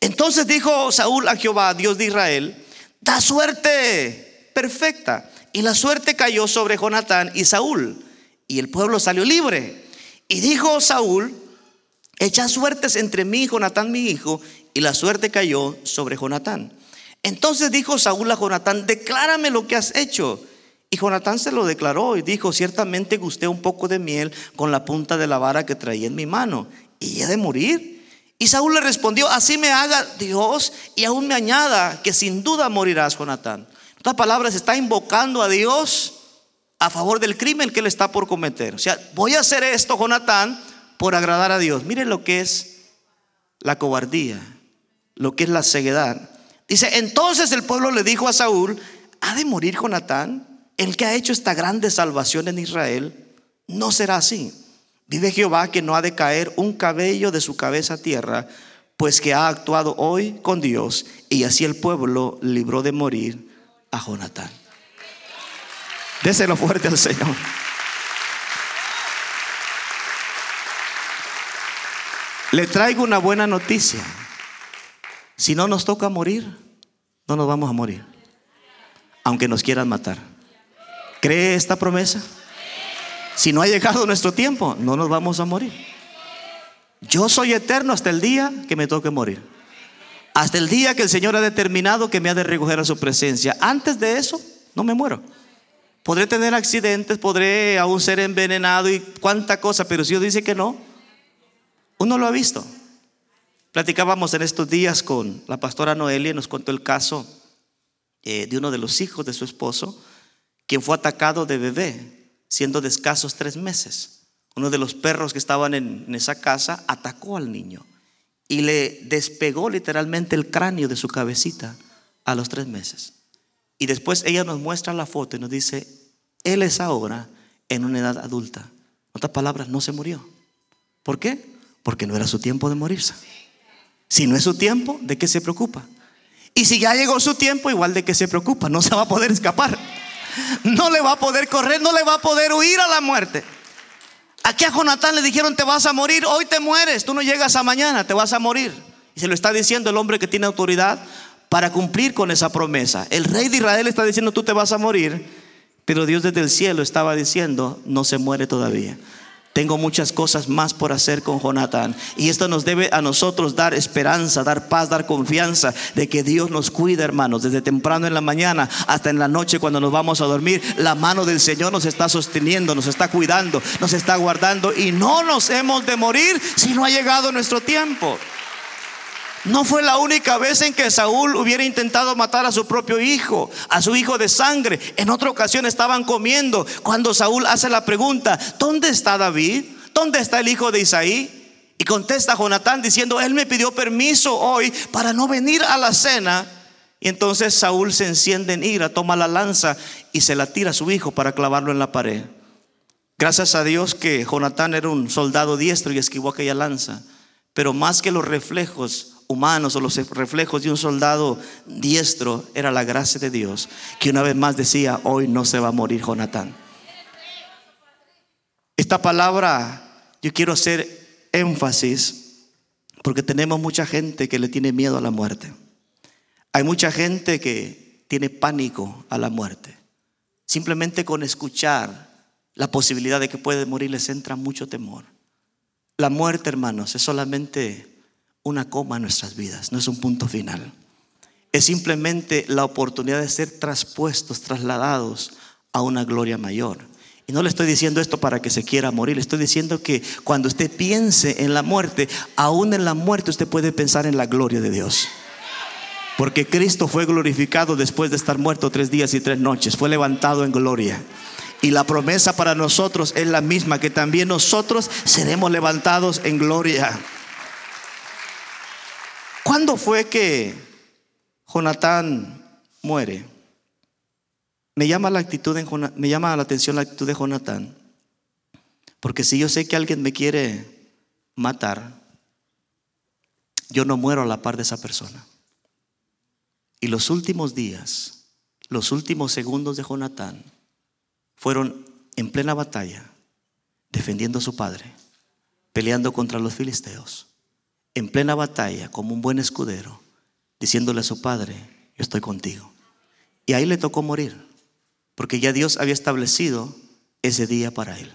Entonces dijo Saúl a Jehová, Dios de Israel, da suerte perfecta. Y la suerte cayó sobre Jonatán y Saúl. Y el pueblo salió libre. Y dijo Saúl, echa suertes entre mí y Jonatán mi hijo, y la suerte cayó sobre Jonatán. Entonces dijo Saúl a Jonatán, declárame lo que has hecho. Y Jonatán se lo declaró y dijo, ciertamente gusté un poco de miel con la punta de la vara que traía en mi mano, y he de morir. Y Saúl le respondió, así me haga Dios y aún me añada que sin duda morirás, Jonatán. En otras palabras, está invocando a Dios a favor del crimen que él está por cometer. O sea, voy a hacer esto, Jonatán, por agradar a Dios. Miren lo que es la cobardía, lo que es la ceguedad. Dice, entonces el pueblo le dijo a Saúl, ¿ha de morir Jonatán? El que ha hecho esta grande salvación en Israel, no será así. Vive Jehová que no ha de caer un cabello de su cabeza a tierra, pues que ha actuado hoy con Dios y así el pueblo libró de morir a Jonatán. Déselo fuerte al Señor. Le traigo una buena noticia. Si no nos toca morir, no nos vamos a morir. Aunque nos quieran matar. ¿Cree esta promesa? Si no ha llegado nuestro tiempo, no nos vamos a morir. Yo soy eterno hasta el día que me toque morir. Hasta el día que el Señor ha determinado que me ha de recoger a su presencia. Antes de eso, no me muero. Podré tener accidentes, podré aún ser envenenado y cuánta cosa, pero si Dios dice que no, uno lo ha visto. Platicábamos en estos días con la pastora Noelia y nos contó el caso eh, de uno de los hijos de su esposo, quien fue atacado de bebé, siendo de escasos tres meses. Uno de los perros que estaban en, en esa casa atacó al niño y le despegó literalmente el cráneo de su cabecita a los tres meses. Y después ella nos muestra la foto y nos dice, él es ahora en una edad adulta. En otras palabras, no se murió. ¿Por qué? Porque no era su tiempo de morirse. Si no es su tiempo, ¿de qué se preocupa? Y si ya llegó su tiempo, igual de qué se preocupa, no se va a poder escapar. No le va a poder correr, no le va a poder huir a la muerte. Aquí a Jonatán le dijeron, te vas a morir, hoy te mueres, tú no llegas a mañana, te vas a morir. Y se lo está diciendo el hombre que tiene autoridad para cumplir con esa promesa. El rey de Israel está diciendo, tú te vas a morir, pero Dios desde el cielo estaba diciendo, no se muere todavía. Tengo muchas cosas más por hacer con Jonatán. Y esto nos debe a nosotros dar esperanza, dar paz, dar confianza de que Dios nos cuida, hermanos, desde temprano en la mañana hasta en la noche cuando nos vamos a dormir. La mano del Señor nos está sosteniendo, nos está cuidando, nos está guardando y no nos hemos de morir si no ha llegado nuestro tiempo. No fue la única vez en que Saúl hubiera intentado matar a su propio hijo, a su hijo de sangre. En otra ocasión estaban comiendo cuando Saúl hace la pregunta, ¿dónde está David? ¿Dónde está el hijo de Isaí? Y contesta Jonatán diciendo, él me pidió permiso hoy para no venir a la cena. Y entonces Saúl se enciende en ira, toma la lanza y se la tira a su hijo para clavarlo en la pared. Gracias a Dios que Jonatán era un soldado diestro y esquivó aquella lanza. Pero más que los reflejos humanos o los reflejos de un soldado diestro, era la gracia de Dios, que una vez más decía, hoy no se va a morir Jonatán. Esta palabra, yo quiero hacer énfasis, porque tenemos mucha gente que le tiene miedo a la muerte. Hay mucha gente que tiene pánico a la muerte. Simplemente con escuchar la posibilidad de que puede morir les entra mucho temor. La muerte, hermanos, es solamente una coma en nuestras vidas, no es un punto final. Es simplemente la oportunidad de ser traspuestos, trasladados a una gloria mayor. Y no le estoy diciendo esto para que se quiera morir, le estoy diciendo que cuando usted piense en la muerte, aún en la muerte usted puede pensar en la gloria de Dios. Porque Cristo fue glorificado después de estar muerto tres días y tres noches, fue levantado en gloria. Y la promesa para nosotros es la misma, que también nosotros seremos levantados en gloria. ¿Cuándo fue que Jonatán muere? Me llama la actitud me llama la atención la actitud de Jonatán. Porque si yo sé que alguien me quiere matar, yo no muero a la par de esa persona. Y los últimos días, los últimos segundos de Jonatán fueron en plena batalla, defendiendo a su padre, peleando contra los filisteos en plena batalla como un buen escudero, diciéndole a su padre, yo estoy contigo. Y ahí le tocó morir, porque ya Dios había establecido ese día para él.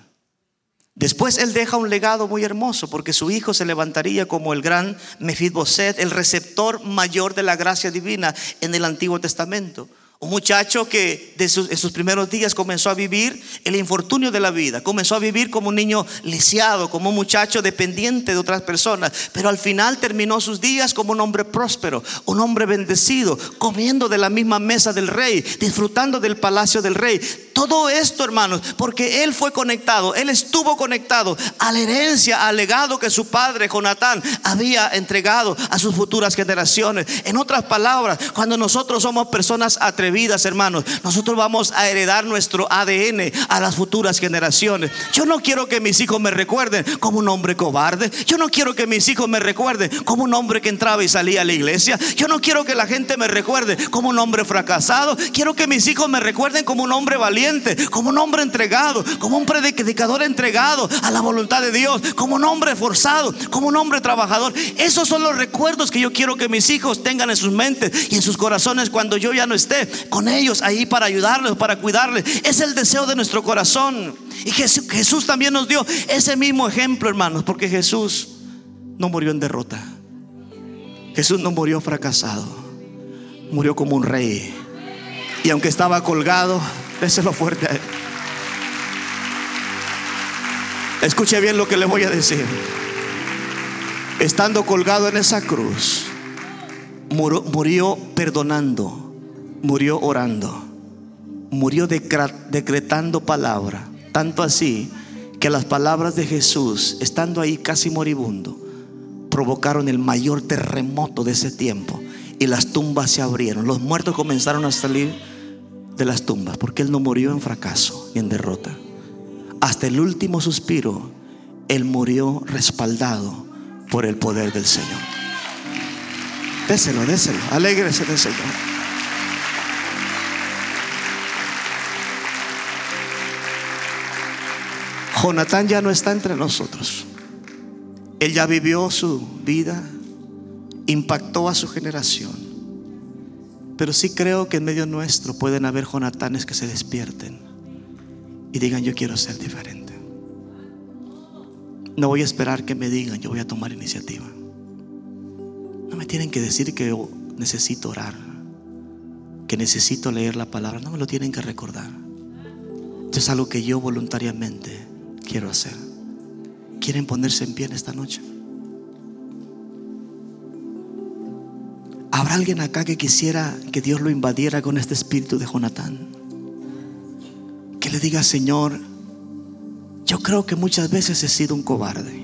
Después él deja un legado muy hermoso, porque su hijo se levantaría como el gran Mefiboset, el receptor mayor de la gracia divina en el Antiguo Testamento. Un muchacho que de sus, sus, primeros días comenzó a vivir el infortunio de la vida, comenzó a vivir como un niño lisiado, como un muchacho dependiente de otras personas, pero al final terminó sus días como un hombre próspero, un hombre bendecido, comiendo de la misma mesa del rey, disfrutando del palacio del rey. Todo esto, hermanos, porque él fue conectado, él estuvo conectado a la herencia, al legado que su padre Jonatán había entregado a sus futuras generaciones. En otras palabras, cuando nosotros somos personas atrevidas, vidas, hermanos, nosotros vamos a heredar nuestro ADN a las futuras generaciones. Yo no quiero que mis hijos me recuerden como un hombre cobarde. Yo no quiero que mis hijos me recuerden como un hombre que entraba y salía a la iglesia. Yo no quiero que la gente me recuerde como un hombre fracasado. Quiero que mis hijos me recuerden como un hombre valiente, como un hombre entregado, como un predicador entregado a la voluntad de Dios, como un hombre forzado, como un hombre trabajador. Esos son los recuerdos que yo quiero que mis hijos tengan en sus mentes y en sus corazones cuando yo ya no esté con ellos ahí para ayudarles, para cuidarles. Es el deseo de nuestro corazón. Y Jesús, también nos dio ese mismo ejemplo, hermanos, porque Jesús no murió en derrota. Jesús no murió fracasado. Murió como un rey. Y aunque estaba colgado, lo fuerte. Escuche bien lo que le voy a decir. Estando colgado en esa cruz, murió perdonando murió orando, murió decretando palabra, tanto así que las palabras de Jesús, estando ahí casi moribundo, provocaron el mayor terremoto de ese tiempo y las tumbas se abrieron, los muertos comenzaron a salir de las tumbas, porque Él no murió en fracaso y en derrota. Hasta el último suspiro, Él murió respaldado por el poder del Señor. Déselo, déselo, alégrese del Señor. Jonatán ya no está entre nosotros. Él ya vivió su vida, impactó a su generación. Pero sí creo que en medio nuestro pueden haber Jonatanes que se despierten y digan, yo quiero ser diferente. No voy a esperar que me digan, yo voy a tomar iniciativa. No me tienen que decir que yo necesito orar, que necesito leer la palabra, no me lo tienen que recordar. Esto es algo que yo voluntariamente quiero hacer. ¿Quieren ponerse en pie en esta noche? ¿Habrá alguien acá que quisiera que Dios lo invadiera con este espíritu de Jonatán? Que le diga, Señor, yo creo que muchas veces he sido un cobarde.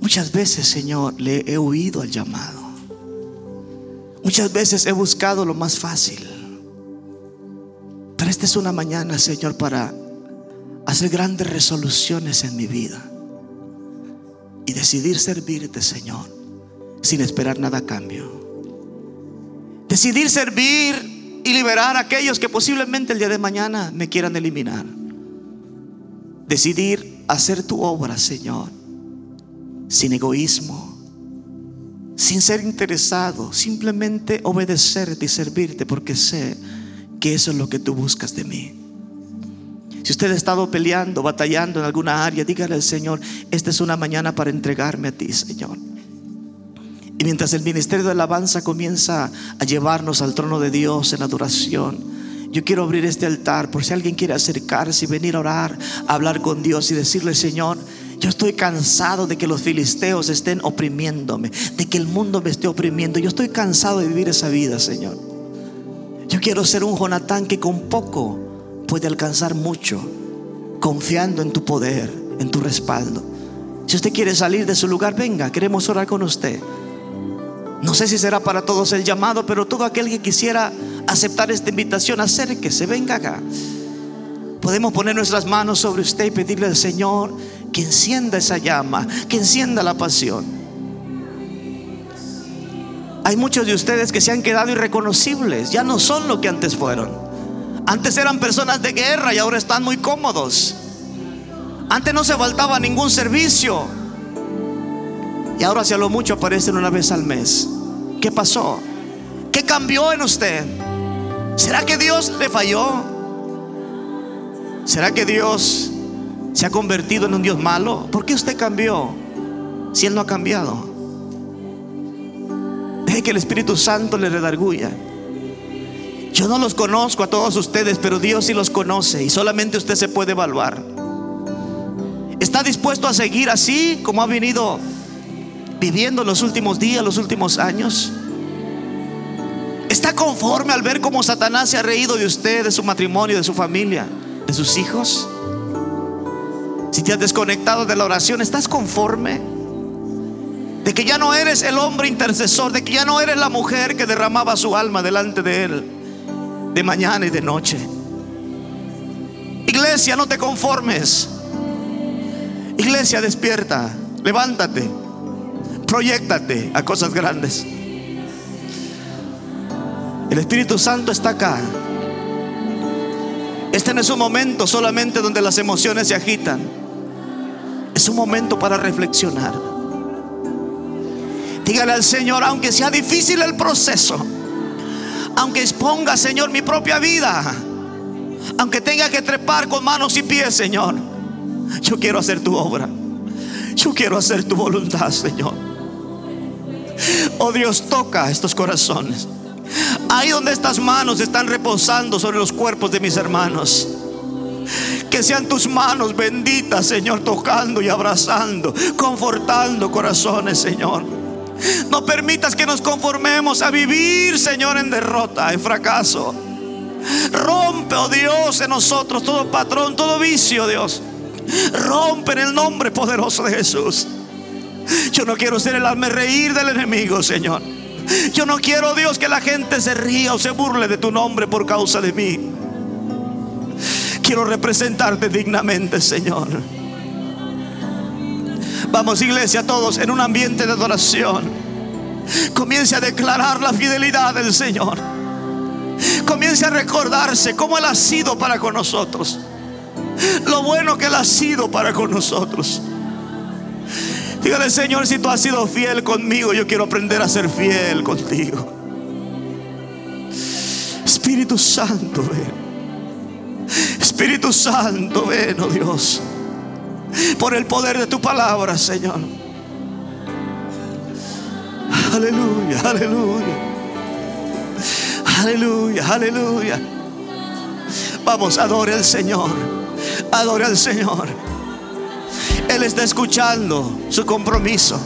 Muchas veces, Señor, le he huido al llamado. Muchas veces he buscado lo más fácil. Pero esta es una mañana, Señor, para hacer grandes resoluciones en mi vida y decidir servirte, Señor, sin esperar nada a cambio. Decidir servir y liberar a aquellos que posiblemente el día de mañana me quieran eliminar. Decidir hacer tu obra, Señor, sin egoísmo, sin ser interesado, simplemente obedecerte y servirte porque sé que eso es lo que tú buscas de mí. Si usted ha estado peleando, batallando en alguna área, dígale al Señor, esta es una mañana para entregarme a ti, Señor. Y mientras el ministerio de alabanza comienza a llevarnos al trono de Dios en adoración, yo quiero abrir este altar por si alguien quiere acercarse y venir a orar, a hablar con Dios y decirle, Señor, yo estoy cansado de que los filisteos estén oprimiéndome, de que el mundo me esté oprimiendo. Yo estoy cansado de vivir esa vida, Señor. Yo quiero ser un Jonatán que con poco puede alcanzar mucho, confiando en tu poder, en tu respaldo. Si usted quiere salir de su lugar, venga, queremos orar con usted. No sé si será para todos el llamado, pero todo aquel que quisiera aceptar esta invitación, acérquese, venga acá. Podemos poner nuestras manos sobre usted y pedirle al Señor que encienda esa llama, que encienda la pasión. Hay muchos de ustedes que se han quedado irreconocibles, ya no son lo que antes fueron. Antes eran personas de guerra y ahora están muy cómodos. Antes no se faltaba ningún servicio. Y ahora hacia lo mucho aparecen una vez al mes. ¿Qué pasó? ¿Qué cambió en usted? ¿Será que Dios le falló? ¿Será que Dios se ha convertido en un Dios malo? ¿Por qué usted cambió si Él no ha cambiado? Deje que el Espíritu Santo le redarguya. Yo no los conozco a todos ustedes, pero Dios sí los conoce y solamente usted se puede evaluar. ¿Está dispuesto a seguir así como ha venido viviendo los últimos días, los últimos años? ¿Está conforme al ver cómo Satanás se ha reído de usted, de su matrimonio, de su familia, de sus hijos? Si te has desconectado de la oración, ¿estás conforme? De que ya no eres el hombre intercesor, de que ya no eres la mujer que derramaba su alma delante de él, de mañana y de noche. Iglesia, no te conformes. Iglesia, despierta, levántate. Proyectate a cosas grandes. El Espíritu Santo está acá. Este no es un momento solamente donde las emociones se agitan. Es un momento para reflexionar. Dígale al Señor, aunque sea difícil el proceso, aunque exponga, Señor, mi propia vida, aunque tenga que trepar con manos y pies, Señor, yo quiero hacer tu obra. Yo quiero hacer tu voluntad, Señor. Oh Dios, toca estos corazones. Ahí donde estas manos están reposando sobre los cuerpos de mis hermanos. Que sean tus manos benditas, Señor, tocando y abrazando, confortando corazones, Señor. No permitas que nos conformemos a vivir, Señor, en derrota, en fracaso. Rompe, oh Dios, en nosotros todo patrón, todo vicio, Dios. Rompe en el nombre poderoso de Jesús. Yo no quiero ser el alma reír del enemigo, Señor. Yo no quiero, Dios, que la gente se ría o se burle de tu nombre por causa de mí. Quiero representarte dignamente, Señor. Vamos, iglesia, todos en un ambiente de adoración. Comience a declarar la fidelidad del Señor. Comience a recordarse cómo Él ha sido para con nosotros. Lo bueno que Él ha sido para con nosotros. Dígale, Señor, si tú has sido fiel conmigo, yo quiero aprender a ser fiel contigo. Espíritu Santo, ven. Espíritu Santo, ven, oh Dios. Por el poder de tu palabra, Señor. Aleluya, aleluya. Aleluya, aleluya. Vamos, adore al Señor. Adore al Señor. Él está escuchando su compromiso.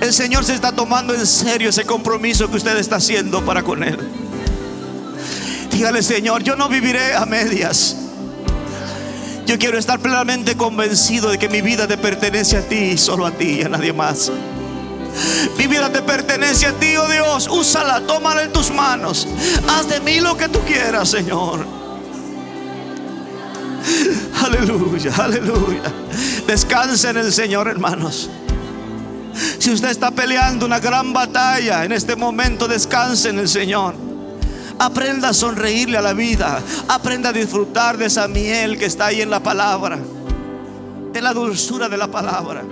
El Señor se está tomando en serio ese compromiso que usted está haciendo para con Él. Dígale, Señor, yo no viviré a medias. Yo quiero estar plenamente convencido de que mi vida te pertenece a ti y solo a ti y a nadie más. Mi vida te pertenece a ti, oh Dios. Úsala, tómala en tus manos. Haz de mí lo que tú quieras, Señor. Aleluya, aleluya. Descanse en el Señor, hermanos. Si usted está peleando una gran batalla en este momento, descanse en el Señor. Aprenda a sonreírle a la vida. Aprenda a disfrutar de esa miel que está ahí en la palabra. De la dulzura de la palabra.